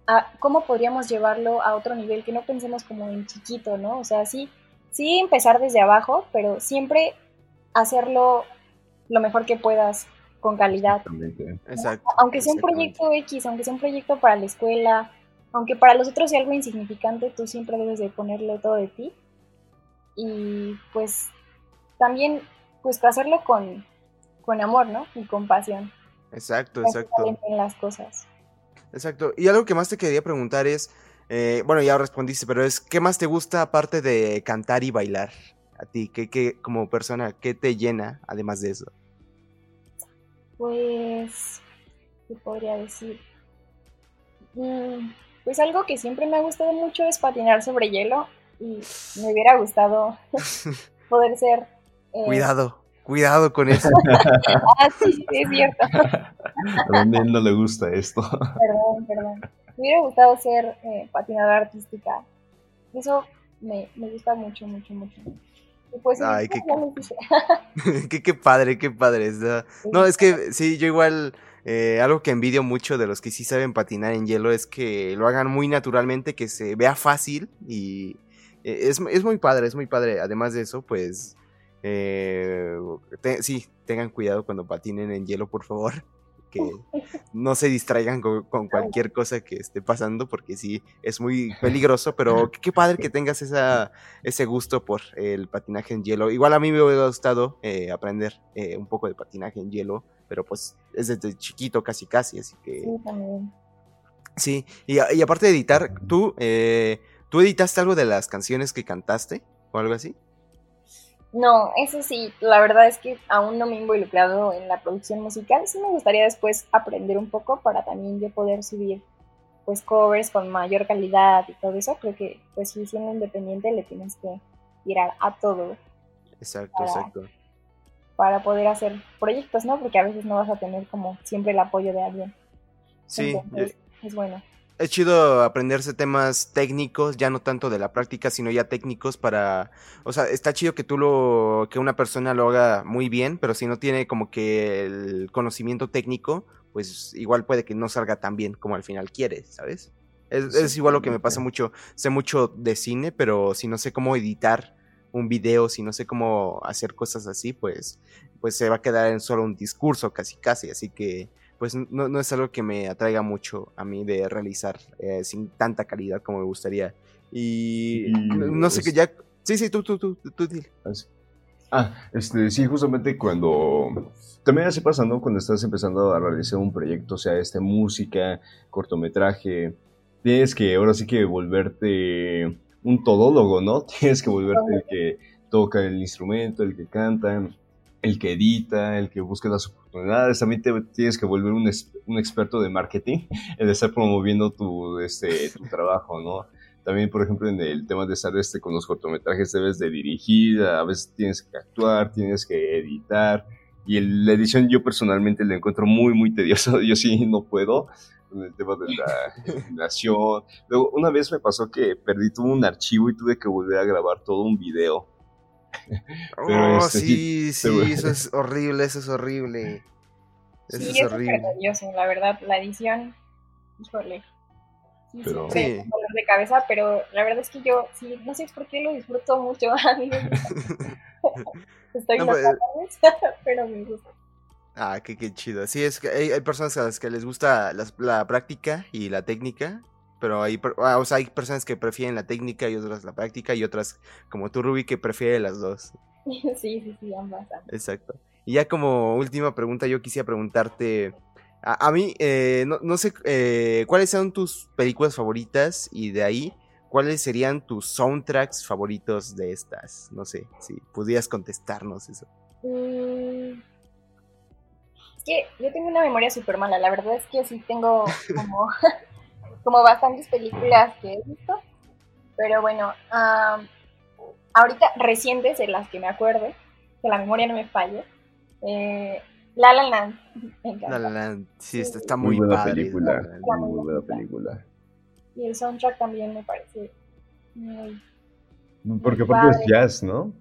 a cómo podríamos llevarlo a otro nivel, que no pensemos como en chiquito, ¿no? O sea, sí, sí empezar desde abajo, pero siempre hacerlo lo mejor que puedas con calidad. Exacto. Aunque sea un proyecto X, aunque sea un proyecto para la escuela, aunque para los otros sea algo insignificante, tú siempre debes de ponerle todo de ti. Y pues también, pues hacerlo con, con amor, ¿no? Y con pasión. Exacto, exacto. Las cosas. Exacto. Y algo que más te quería preguntar es, eh, bueno, ya respondiste, pero es, ¿qué más te gusta aparte de cantar y bailar? A ti, ¿qué, qué, como persona, qué te llena además de eso? Pues, ¿qué podría decir? Mm, pues algo que siempre me ha gustado mucho es patinar sobre hielo y me hubiera gustado poder ser... Eh, cuidado, cuidado con eso. ah, sí, es cierto. a mí no le gusta esto. Perdón, perdón. Me hubiera gustado ser eh, patinadora artística. Eso me, me gusta mucho, mucho, mucho. pues, Ay, qué, qué, padre, qué padre. No, es que sí, yo igual, eh, algo que envidio mucho de los que sí saben patinar en hielo es que lo hagan muy naturalmente, que se vea fácil y eh, es, es muy padre, es muy padre. Además de eso, pues, eh, sí, tengan cuidado cuando patinen en hielo, por favor que no se distraigan con, cualquier cosa que esté pasando, porque sí, es muy peligroso, pero qué, padre que tengas esa, ese gusto por el patinaje en hielo. Igual a mí me hubiera gustado eh, aprender eh, un poco de patinaje en hielo, pero pues es desde chiquito casi casi, así que... Sí, también. Sí, y, aparte de editar, ¿tú, eh, ¿tú editaste algo de las canciones que cantaste o algo así? No, eso sí, la verdad es que aún no me he involucrado en la producción musical. Sí me gustaría después aprender un poco para también yo poder subir pues covers con mayor calidad y todo eso. Creo que pues si siendo independiente le tienes que tirar a todo. Exacto, exacto. Para poder hacer proyectos, ¿no? Porque a veces no vas a tener como siempre el apoyo de alguien. Sí. Es bueno es chido aprenderse temas técnicos, ya no tanto de la práctica, sino ya técnicos para, o sea, está chido que tú lo, que una persona lo haga muy bien, pero si no tiene como que el conocimiento técnico, pues igual puede que no salga tan bien como al final quiere, ¿sabes? Es, es igual lo que me pasa mucho, sé mucho de cine, pero si no sé cómo editar un video, si no sé cómo hacer cosas así, pues, pues se va a quedar en solo un discurso casi casi, así que pues no, no, es algo que me atraiga mucho a mí de realizar eh, sin tanta calidad como me gustaría. Y, no sé qué ya... Sí, sí, tú, tú, tú, tú, Ah, este, sí, justamente cuando... También así pasando cuando estás empezando a realizar un proyecto, sea, este, música, cortometraje, tienes que ahora sí que volverte un todólogo, ¿no? Tienes que volverte el que toca el instrumento, el que canta, el que edita, el que busca las oportunidades, también te tienes que volver un, un experto de marketing, el de estar promoviendo tu, este, tu trabajo, ¿no? También, por ejemplo, en el tema de estar este, con los cortometrajes debes de dirigir, a veces tienes que actuar, tienes que editar, y la edición yo personalmente la encuentro muy, muy tedioso, yo sí no puedo, con el tema de la animación. Luego, una vez me pasó que perdí todo un archivo y tuve que volver a grabar todo un video oh, este, sí, sí, eso es horrible, eso es horrible. Eso es horrible. la verdad, la edición, híjole. Sí, pero... sí, de cabeza, pero la verdad es que yo, sí, no sé por qué lo disfruto mucho. A mí Estoy no, pues, pero me gusta. Ah, qué, qué chido. Sí, es que hay, hay personas a las que les gusta la práctica y la técnica pero hay, ah, o sea, hay personas que prefieren la técnica y otras la práctica y otras como tú, Ruby, que prefiere las dos. Sí, sí, sí, ambas. Exacto. Y ya como última pregunta, yo quisiera preguntarte, a, mí, eh, no, sé, eh, ¿cuáles son tus películas favoritas? Y de ahí, ¿cuáles serían tus soundtracks favoritos de estas? No sé, si pudieras contestarnos eso. Mm, es que yo tengo una memoria súper mala, la verdad es que sí tengo como como bastantes películas que he visto. Pero bueno, ahorita recientes de las que me acuerdo, que la memoria no me falle, eh, La La Land. La La Land, sí, está, muy, buena película. Muy, buena película. Y el soundtrack también me parece muy. Porque aparte es jazz, ¿no?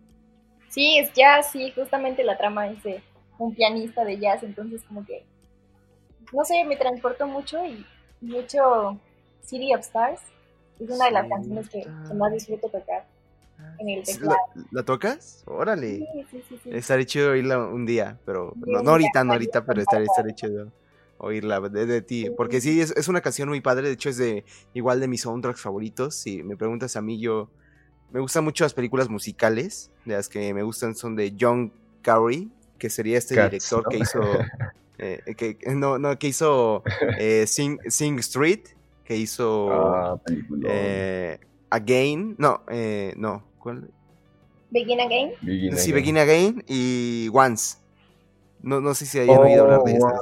Sí, es jazz, sí, justamente la trama es de un pianista de jazz, entonces como que, no sé, me transportó mucho y mucho City of Stars es una de las canciones que, más disfruto tocar en el teclado. ¿La, tocas? Órale. Sí, sí, sí, Estaría chido oírla un día, pero no, ahorita, no ahorita, pero estaría, chido oírla de, ti. Porque sí, es, es, una canción muy padre, de hecho es de igual de mis soundtracks favoritos. Si me preguntas a mí, yo me gustan mucho las películas musicales, de las que me gustan son de John Carey, que sería este director que hizo... Eh, que, no, no, que hizo eh, Sing, Sing Street que hizo ah, eh, Again, no, eh, no, ¿cuál? Begin Again. sí, Begin Again y Once. No, no sé si hayan oído hablar de estas.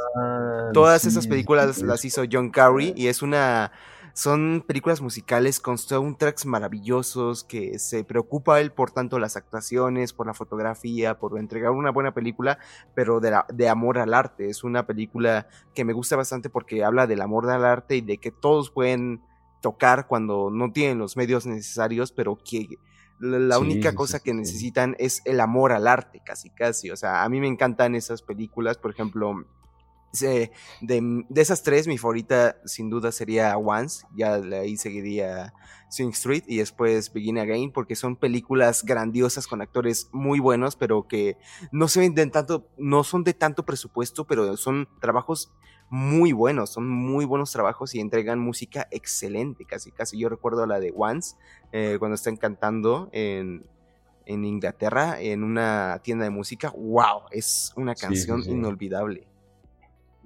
Todas esas películas las hizo John Carrey y es una son películas musicales con soundtracks maravillosos, que se preocupa él por tanto las actuaciones, por la fotografía, por entregar una buena película, pero de, de amor al arte. Es una película que me gusta bastante porque habla del amor al arte y de que todos pueden tocar cuando no tienen los medios necesarios, pero que la única cosa que necesitan es el amor al arte, casi casi. O sea, a mí me encantan esas películas, por ejemplo, de, de, esas tres, mi favorita sin duda sería Once, ya ahí seguiría Swing Street y después Begin Again, porque son películas grandiosas con actores muy buenos, pero que no se venden tanto, no son de tanto presupuesto, pero son trabajos muy buenos, son muy buenos trabajos y entregan música excelente, casi casi. Yo recuerdo la de Once, eh, cuando están cantando en, en, Inglaterra en una tienda de música, wow, es una canción inolvidable.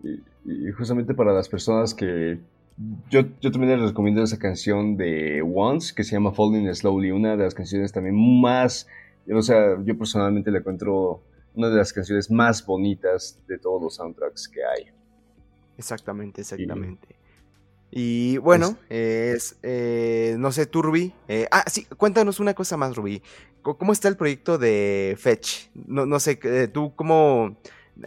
Y, justamente para las personas que... Yo, yo también les recomiendo esa canción de Once, que se llama Falling Slowly, una de las canciones también más... O sea, yo personalmente la encuentro una de las canciones más bonitas de todos los soundtracks que hay. Exactamente, exactamente. Y, bueno, es, eh, no sé, tú, eh, ah, sí, cuéntanos una cosa más, Ruby. ¿Cómo está el proyecto de Fetch? No, no sé, eh, tú, ¿cómo,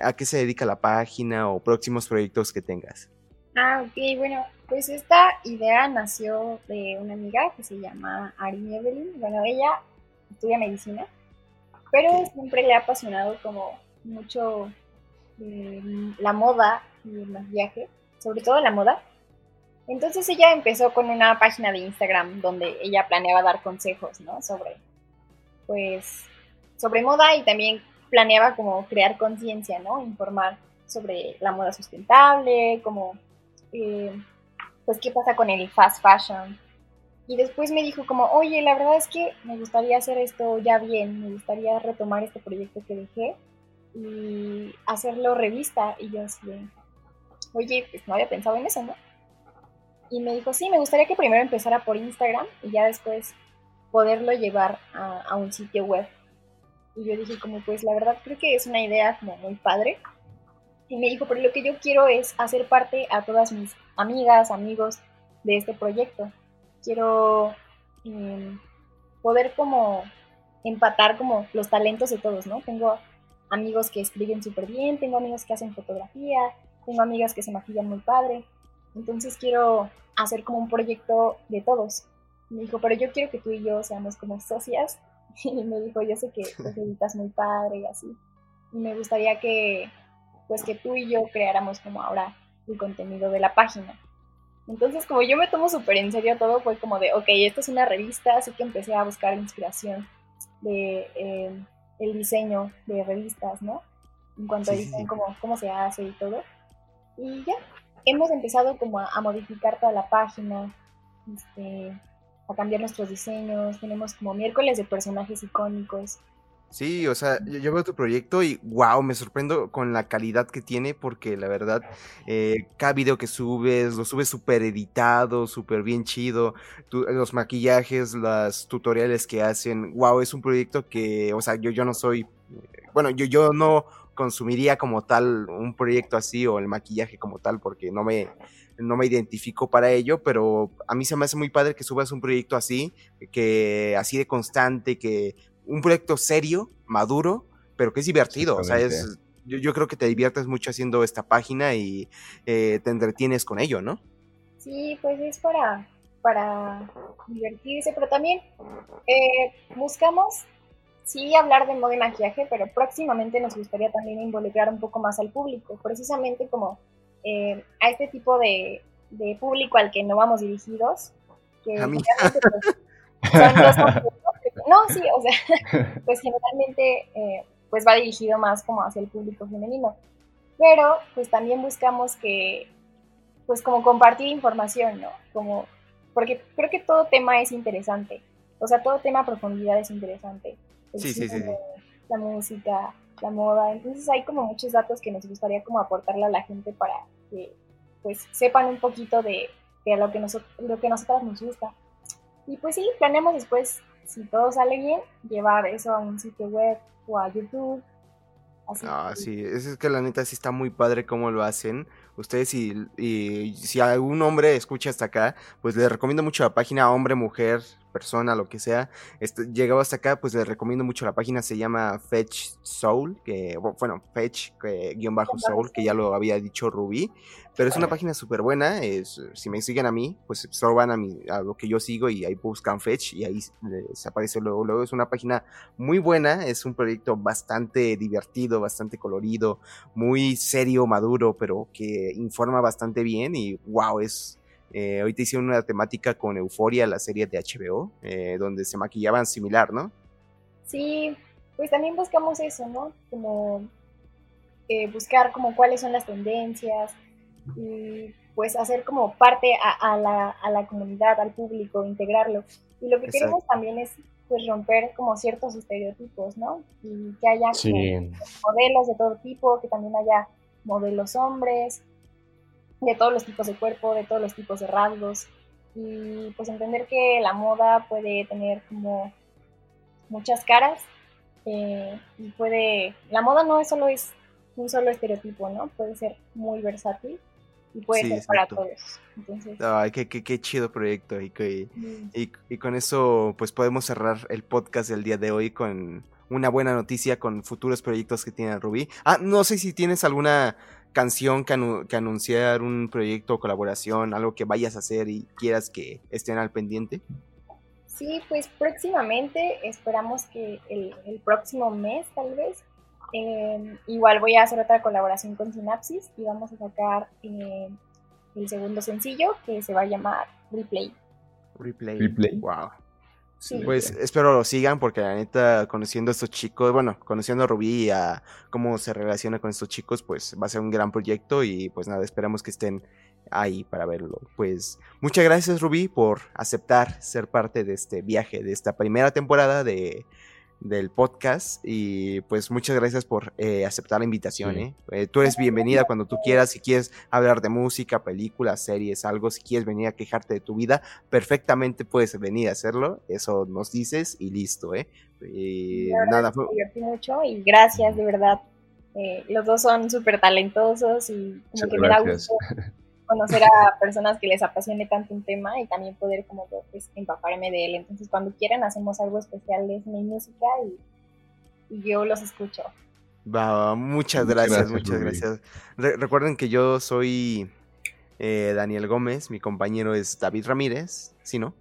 a qué se dedica la página o próximos proyectos que tengas? Ah, ok, bueno, pues esta idea nació de una amiga que se llama Ari Evelyn. Bueno, ella estudia medicina, pero siempre le ha apasionado como mucho la moda y el maquillaje, sobre todo la moda. Entonces ella empezó con una página de Instagram donde ella planeaba dar consejos, ¿no? Sobre, pues, sobre moda y también planeaba como crear conciencia, ¿no? Informar sobre la moda sustentable, como, eh, pues, qué pasa con el fast fashion. Y después me dijo como, oye, la verdad es que me gustaría hacer esto ya bien, me gustaría retomar este proyecto que dejé y hacerlo revista. Y yo así, oye, pues no había pensado en eso, ¿no? Y me dijo, sí, me gustaría que primero empezara por Instagram y ya después poderlo llevar a, un sitio web. Y yo dije como, pues la verdad creo que es una idea como muy padre. Y me dijo, pero lo que yo quiero es hacer parte a todas mis amigas, amigos de este proyecto. Quiero em, poder como empatar como los talentos de todos, ¿no? Tengo amigos que escriben súper bien, tengo amigos que hacen fotografía, tengo amigas que se maquillan muy padre. Entonces quiero hacer como un proyecto de todos. Me dijo, pero yo quiero que tú y yo seamos como socias. Y me dijo, yo sé que te editas muy padre y así. Y me gustaría que, pues que tú y yo creáramos como ahora el contenido de la página. Entonces, como yo me tomo súper en serio todo, fue como de, ok, esto es una revista, así que empecé a buscar inspiración de eh, el diseño de revistas, ¿no? En cuanto a diseño, cómo se hace y todo. Y ya, hemos empezado como a, modificar toda la página, este, a cambiar nuestros diseños, tenemos como miércoles de personajes icónicos. Sí, o sea, yo, veo tu proyecto y wow, me sorprendo con la calidad que tiene porque la verdad, eh, cada video que subes, lo subes súper editado, súper bien chido, los maquillajes, los tutoriales que hacen, wow, es un proyecto que, o sea, yo, yo no soy, bueno, yo, yo no consumiría como tal un proyecto así o el maquillaje como tal porque no me, no me identifico para ello, pero a mí se me hace muy padre que subas un proyecto así, que así de constante, que un proyecto serio, maduro, pero que es divertido, o sea, es, yo, creo que te diviertes mucho haciendo esta página y eh, te entretienes con ello, ¿no? Sí, pues es para, para divertirse, pero también eh, buscamos sí hablar de moda y maquillaje, pero próximamente nos gustaría también involucrar un poco más al público, precisamente como eh, a este tipo de, público al que no vamos dirigidos. Que a mí. Pues, no, sí, o sea, pues generalmente eh, pues va dirigido más como hacia el público femenino, pero pues también buscamos que, pues como compartir información, ¿no? Como, porque creo que todo tema es interesante, o sea, todo tema a profundidad es interesante sí, sí, sí, la música, la moda. Entonces hay como muchos datos que nos gustaría como aportarle a la gente para que pues sepan un poquito de, lo, que lo que nosotras nos gusta. Y pues sí, planeamos después, si todo sale bien, llevar eso a un sitio web o a YouTube. ah, sí, es que la neta sí está muy padre cómo lo hacen, ustedes y, y si algún hombre escucha hasta acá, pues les recomiendo mucho la página Hombre Mujer persona, lo que sea, este, llegado hasta acá, pues les recomiendo mucho la página, se llama Fetch Soul, que, bueno, Fetch, guion bajo Soul, que ya lo había dicho Ruby, pero es una página súper buena, es, si me siguen a mí, pues solo van a, mi, a lo que yo sigo y ahí buscan Fetch y ahí se aparece luego, luego, es una página muy buena, es un proyecto bastante divertido, bastante colorido, muy serio, maduro, pero que informa bastante bien y wow, es eh, ahorita hicieron una temática con Euforia, la serie de HBO, eh, donde se maquillaban similar, ¿no? Sí, pues también buscamos eso, ¿no? Como eh, buscar como cuáles son las tendencias y pues hacer como parte a, la, a la, comunidad, al público, integrarlo. Y lo que queremos también es pues romper como ciertos estereotipos, ¿no? Y que haya modelos de todo tipo, que también haya modelos hombres, de todos los tipos de cuerpo, de todos los tipos de rasgos y pues entender que la moda puede tener como muchas caras eh, y puede, la moda no es solo es un solo estereotipo, ¿no? Puede ser muy versátil y puede ser para todos. Entonces, Ay, qué, qué, chido proyecto y, y, y, con eso pues podemos cerrar el podcast del día de hoy con una buena noticia con futuros proyectos que tiene Rubí. Ah, no sé si tienes alguna canción que, anunciar un proyecto o colaboración, algo que vayas a hacer y quieras que estén al pendiente? Sí, pues próximamente, esperamos que el, próximo mes tal vez, em, igual voy a hacer otra colaboración con Synapsis y vamos a sacar em, el segundo sencillo que se va a llamar Replay. Replay. Replay. Wow. Pues espero lo sigan porque la neta, conociendo a estos chicos, bueno, conociendo a Rubí y a cómo se relaciona con estos chicos, pues va a ser un gran proyecto y pues nada, esperamos que estén ahí para verlo. Pues muchas gracias Rubí por aceptar ser parte de este viaje, de esta primera temporada de del podcast y pues muchas gracias por eh, aceptar la invitación. ¿eh? ¿eh? tú eres bienvenida cuando tú quieras, si quieres hablar de música, películas, series, algo, si quieres venir a quejarte de tu vida, perfectamente puedes venir a hacerlo, eso nos dices y listo. ¿eh? Y nada, fue... mucho y gracias de verdad. Eh, los dos son súper talentosos y como que me da gusto conocer a personas que les apasione tanto un tema y también poder como pues, empaparme de él. Entonces cuando quieran hacemos algo especial de mi música y, yo los escucho. Va, muchas gracias, muchas gracias. recuerden que yo soy eh, Daniel Gómez, mi compañero es David Ramírez, ¿sí no?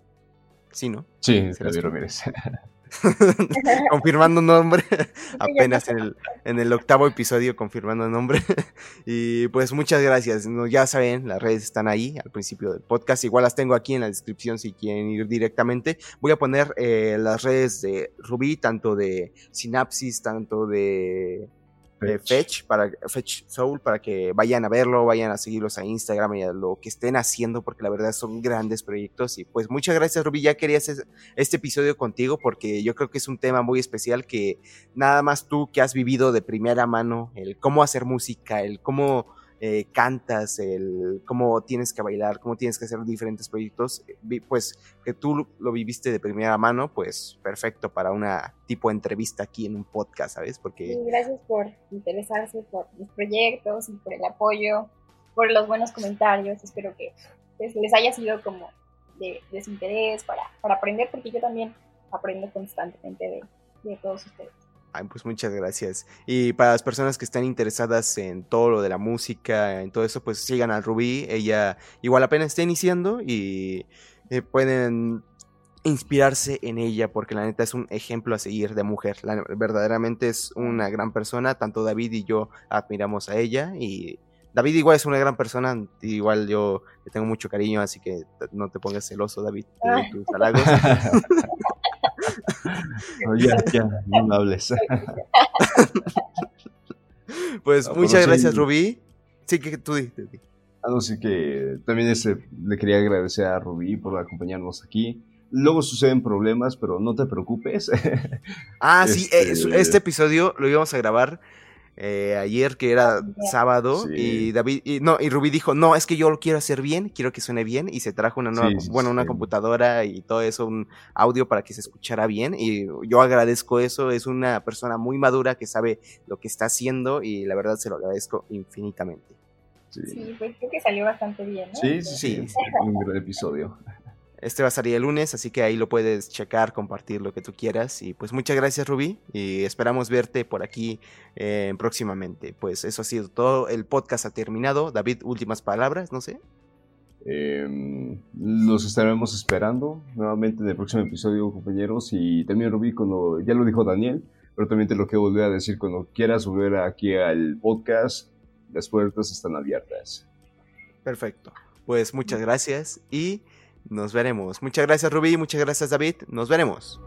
¿Sí no? Sí, David Ramírez. confirmando nombre, apenas en el, en el, octavo episodio confirmando nombre. y pues muchas gracias. ya saben, las redes están ahí al principio del podcast. Igual las tengo aquí en la descripción si quieren ir directamente. Voy a poner eh, las redes de Rubí, tanto de Sinapsis, tanto de Fetch. para Fetch Soul para que vayan a verlo, vayan a seguirlos a Instagram y a lo que estén haciendo porque la verdad son grandes proyectos y pues muchas gracias Ruby, ya quería hacer este episodio contigo porque yo creo que es un tema muy especial que nada más tú que has vivido de primera mano el cómo hacer música, el cómo eh, cantas, el cómo tienes que bailar, cómo tienes que hacer diferentes proyectos, eh, pues que tú lo viviste de primera mano, pues perfecto para una tipo de entrevista aquí en un podcast, ¿sabes? Porque... gracias por interesarse por mis proyectos y por el apoyo, por los buenos comentarios, espero que pues, les haya sido como de, de interés para, para aprender, porque yo también aprendo constantemente de, de todos ustedes pues muchas gracias. Y para las personas que están interesadas en todo lo de la música, en todo eso, pues sigan a Rubí. Ella igual apenas está iniciando y eh, pueden inspirarse en ella porque la neta es un ejemplo a seguir de mujer. verdaderamente es una gran persona. Tanto David y yo admiramos a ella y David igual es una gran persona, igual yo le tengo mucho cariño, así que no te pongas celoso, David, de tus halagos. ya, ya, no hables. pues muchas gracias, Rubí. Sí, que tú dices. Ah, no, sí que también este, le quería agradecer a Rubí por acompañarnos aquí. Luego suceden problemas, pero no te preocupes. ah, sí, eh, este, este episodio lo íbamos a grabar eh, ayer que era sábado y David y, no y Rubí dijo no es que yo lo quiero hacer bien quiero que suene bien y se trajo una nueva bueno una computadora y todo eso un audio para que se escuchara bien y yo agradezco eso es una persona muy madura que sabe lo que está haciendo y la verdad se lo agradezco infinitamente Sí. pues creo que salió bastante bien. ¿no? Sí, sí, sí. Un gran episodio. Este va a salir el lunes, así que ahí lo puedes checar, compartir lo que tú quieras. Y pues muchas gracias, Rubí. Y esperamos verte por aquí eh, próximamente. Pues eso ha sido todo. El podcast ha terminado. David, últimas palabras, no sé. Em, los estaremos esperando nuevamente en el próximo episodio, compañeros. Y también, Rubí, cuando ya lo dijo Daniel, pero también te lo quiero volver a decir, cuando quieras volver aquí al podcast, las puertas están abiertas. Perfecto. Pues muchas gracias y nos veremos. Muchas gracias Rubí, muchas gracias David, nos veremos.